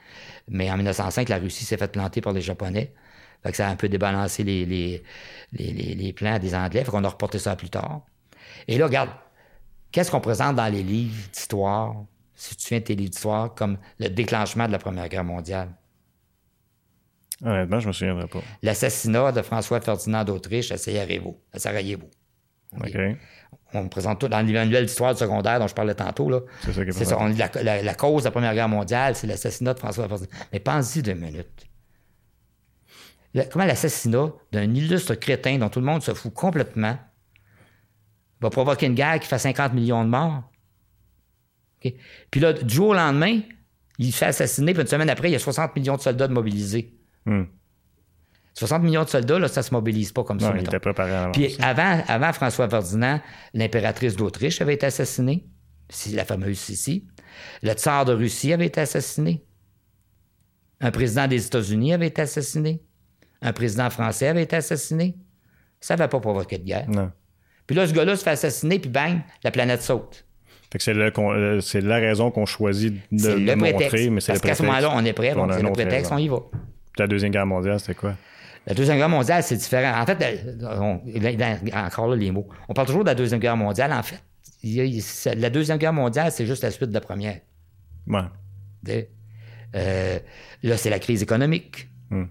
B: Mais en 1905, la Russie s'est faite planter par les Japonais. Fait que ça a un peu débalancé les, les, les, plans des Anglais. Fait qu'on a reporté ça plus tard. Et là, regarde, qu'est-ce qu'on présente dans les livres d'histoire, si tu viens tes livres d'histoire, comme le déclenchement de la Première Guerre mondiale?
A: Honnêtement, je me souviendrai pas.
B: L'assassinat de François Ferdinand d'Autriche à Sarajevo. À Sarajevo.
A: OK.
B: On présente tout dans l'annuel d'histoire secondaire dont je parlais tantôt. C'est ça qui est C'est ça. On la, cause de la Première Guerre mondiale, c'est l'assassinat de François Ferdinand. Mais pense-y deux minutes. comment l'assassinat d'un illustre crétin dont tout le monde se fout complètement va provoquer une guerre qui fait 50 millions de morts? Puis là, du jour au lendemain, il se fait assassiner, puis une semaine après, il y a 60 millions de soldats mobilisés. 60 hmm. millions de soldats, là, ça se mobilise pas comme ça.
A: Il était préparé avant.
B: Puis avant, avant François Ferdinand, l'impératrice d'Autriche avait été assassinée. C'est la fameuse Sissi. Le tsar de Russie avait été assassiné. Un président des États-Unis avait été assassiné. Un président français avait été assassiné. Ça n'avait pas provoqué de guerre.
A: Non.
B: Puis là, ce gars-là se fait assassiner, puis bang, la planète saute.
A: c'est, euh, c'est la raison qu'on choisit de le, montrer, mais c'est
B: Parce qu'à ce moment-là, on est prêt, c'est le prétexte, on y va.
A: La Deuxième Guerre mondiale, c'était quoi?
B: La Deuxième Guerre mondiale, c'est différent. En fait, encore là, les mots. On parle toujours de la Deuxième Guerre mondiale. En fait, la Deuxième Guerre mondiale, c'est juste la suite de la première.
A: Ouais.
B: Euh, là, c'est la crise économique.
A: Hmm.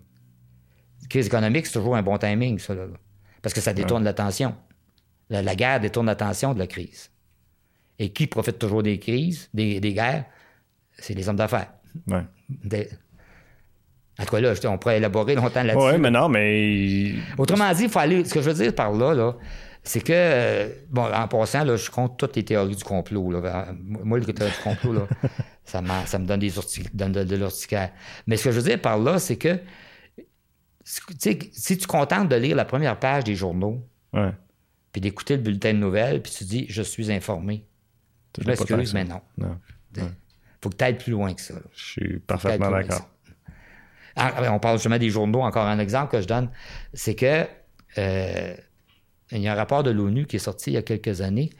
B: La crise économique, c'est toujours un bon timing, ça. parce que ça détourne l'attention. La, guerre détourne l'attention de la crise. Et qui profite toujours des crises, des, guerres? C'est les hommes d'affaires.
A: Ouais.
B: En tout cas, là, on pourrait élaborer longtemps là-dessus.
A: Oui, mais non, mais.
B: Autrement dit, il faut aller. Ce que je veux dire par là, là c'est que, euh, bon, en passant, là, je compte toutes les théories du complot. Là. Moi, les théories du complot, là, ça, ça, me donne, des de, de l'urticaire. Mais ce que je veux dire par là, c'est que, si tu contentes de lire la première page des journaux, puis d'écouter le bulletin de nouvelles, puis tu dis, je suis informé. Je m'excuse, mais non.
A: non.
B: faut que tu ailles plus loin que ça.
A: Je suis parfaitement d'accord.
B: Ah, on parle justement des journaux, encore un exemple que je donne, c'est que euh, il y a un rapport de l'ONU qui est sorti il y a quelques années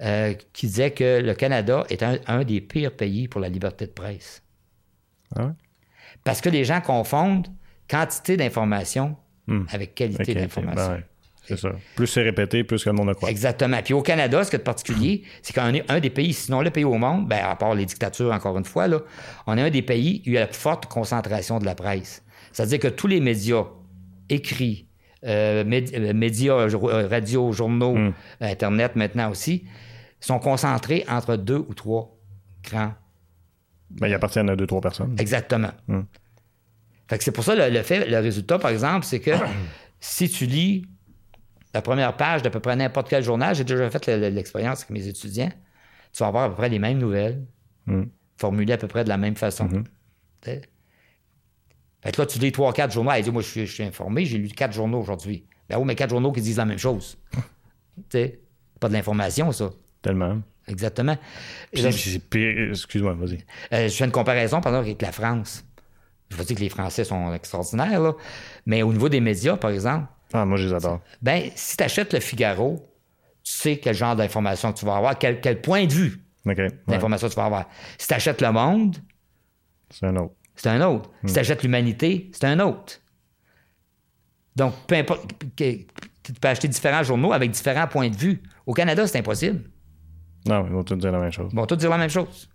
B: euh, qui disait que le Canada est un, des pires pays pour la liberté de presse.
A: Ah
B: Parce que les gens confondent quantité d'information hmm. avec qualité d'information. Ben
A: c'est ça. Plus c'est répété, plus que le monde a croit.
B: Exactement. Puis au Canada, ce qui est particulier, c'est qu'on est un des pays, sinon le pays au monde, ben, à part les dictatures, encore une fois, là, on est un des pays où il y a la plus forte concentration de la presse. C'est-à-dire que tous les médias écrits, euh, euh, médias, euh, radio, journaux, hmm. Internet maintenant aussi, sont concentrés entre deux ou trois grands.
A: Ben, ils appartiennent à deux, trois personnes.
B: Exactement.
A: Hmm.
B: Fait que c'est pour ça le, fait, le résultat, par exemple, c'est que si tu lis la première page d'à peu près n'importe quel journal, j'ai déjà fait l'expérience avec mes étudiants, tu vas avoir à peu près les mêmes nouvelles,
A: hmm.
B: formulées à peu près de la même façon.
A: Hmm.
B: Fait que là, tu lis trois, quatre journaux. Elle dit, moi, je suis, informé, j'ai lu quatre journaux aujourd'hui. Ben oui, mais quatre journaux qui disent la même chose. sais, pas de l'information, ça.
A: Tellement.
B: Exactement.
A: Excuse-moi, vas-y.
B: Euh, je fais une comparaison, par exemple, avec la France. Je veux dire que les Français sont extraordinaires, là. Mais au niveau des médias, par exemple,
A: ah, moi, je les adore.
B: Ben, si tu achètes le Figaro, tu sais quel genre d'information tu vas avoir, quel, point de vue d'information tu vas avoir. Si tu achètes Le Monde,
A: c'est un autre.
B: C'est un autre. Si hmm. tu achètes l'Humanité, c'est un autre. Donc, peu importe, tu peux acheter différents journaux avec différents points de vue. Au Canada, c'est impossible.
A: Non, ils vont tous dire la même chose.
B: Ils vont tous dire la même chose.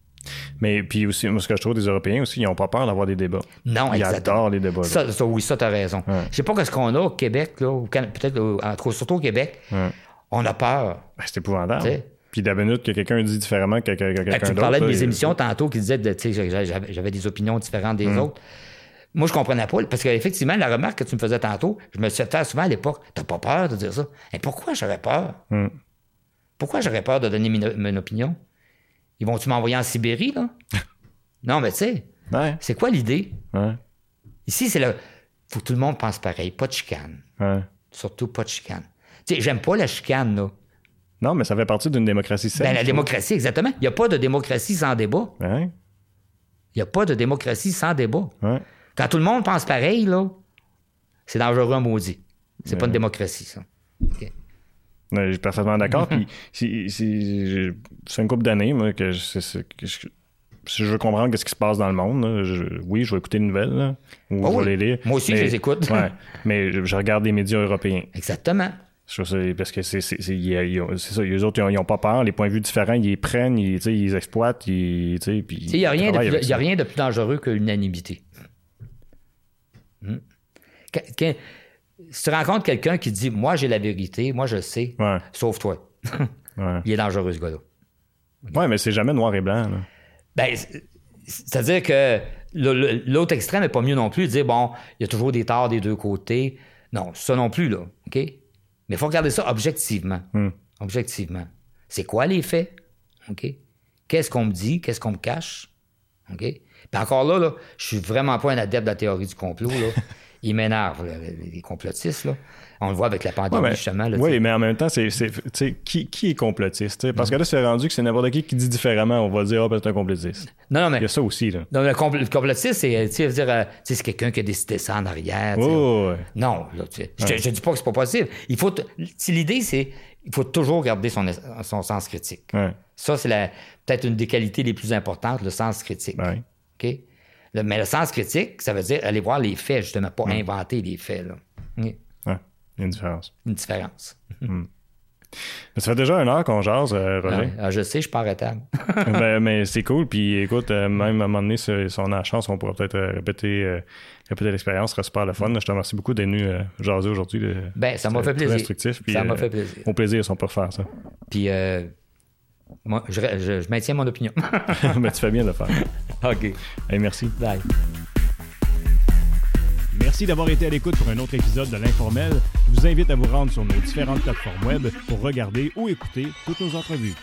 A: Mais puis aussi, moi, ce que je trouve des Européens aussi, ils n'ont pas peur d'avoir des débats.
B: Non,
A: ils adorent les débats.
B: Ça, oui, ça, tu as raison. Je Je sais pas ce qu'on a au Québec, là, peut-être surtout au Québec. On a peur.
A: Ben, c'est épouvantable. Puis la minute que quelqu'un dit différemment que, quelqu'un d'autre.
B: Tu parlais de mes émissions tantôt qui disaient que j'avais des opinions différentes des hmm. autres. Moi, je comprenais pas, parce qu'effectivement, la remarque que tu me faisais tantôt, je me suis fait souvent à l'époque, t'as pas peur de dire ça? Et pourquoi j'aurais peur? Hmm. Pourquoi j'aurais peur de donner mon opinion? Ils vont-tu m'envoyer en Sibérie, là? non, mais tu sais, c'est quoi l'idée? Ici, c'est le. Faut que tout le monde pense pareil, pas de chicane. Surtout pas de chicane. Tu sais, j'aime pas la chicane, là.
A: Non, mais ça fait partie d'une démocratie saine.
B: Ben, la démocratie, exactement. Il n'y a pas de démocratie sans débat. Il n'y a pas de démocratie sans débat. Quand tout le monde pense pareil, là, c'est dangereux maudit. C'est pas une démocratie, ça.
A: Je suis parfaitement d'accord. Puis c'est une couple d'années que, je, je veux comprendre ce qui se passe dans le monde, oui, je vais écouter les nouvelles ou oh je vais les lire.
B: Moi aussi, je les écoute.
A: mais je, regarde les médias européens.
B: Exactement.
A: parce que c'est ça, les autres, ils n'ont pas peur, les points de vue différents, ils les prennent, ils, ils exploitent,
B: Il n'y a, rien de a rien de plus dangereux que l'unanimité. Hmm? Si tu rencontres quelqu'un qui dit Moi, j'ai la vérité, moi, je sais, sauf toi. Il est dangereux, ce gars-là.
A: Oui, mais c'est jamais noir et blanc.
B: Ben, c'est-à-dire que l'autre extrême n'est pas mieux non plus de dire Bon, il y a toujours des torts des deux côtés. Non, ça non plus, là. OK? Mais il faut regarder ça objectivement. Hmm. Objectivement. C'est quoi les faits? OK? Qu'est-ce qu'on me dit? Qu'est-ce qu'on me cache? OK? Puis encore là, là je suis vraiment pas un adepte de la théorie du complot. Là. Ils m'énervent, les complotistes. Là. On le voit avec la pandémie, justement.
A: oui, mais en même temps, c'est, qui, qui, est complotiste? Parce que là, c'est rendu que c'est n'importe qui qui dit différemment. On va dire, oh, c'est un complotiste.
B: Non, non, mais.
A: Il y a ça aussi. Là.
B: Non, le, complotiste, c'est, dire, euh, c'est quelqu'un qui a décidé ça en arrière.
A: Oh,
B: Non, je, ne dis pas que c'est pas possible. Il faut l'idée, c'est il faut toujours garder son, son sens critique. Ça, c'est peut-être une des qualités les plus importantes, le sens critique. OK? Mais le sens critique, ça veut dire aller voir les faits, justement, pas inventer les faits. Là.
A: Ouais, il y a une différence.
B: Une différence.
A: Hmm. Ça fait déjà une heure qu'on jase, euh, Roger.
B: Ah, je sais, je pars à table.
A: ben, mais c'est cool. Puis écoute, euh, même à un moment donné, si, on a la chance, on pourra peut-être euh, répéter, répéter l'expérience. Ce serait super le fun. Je te remercie beaucoup d'être venu jaser aujourd'hui.
B: Ben, ça m'a fait plaisir. Instructif, ça m'a fait plaisir.
A: Mon plaisir, si on peut refaire ça.
B: Puis moi, je, je, maintiens mon opinion.
A: Mais tu fais bien de le faire.
B: OK.
A: merci.
B: Bye.
A: Merci d'avoir été à l'écoute pour un autre épisode de l'Informel. Je vous invite à vous rendre sur nos différentes plateformes web pour regarder ou écouter toutes nos entrevues.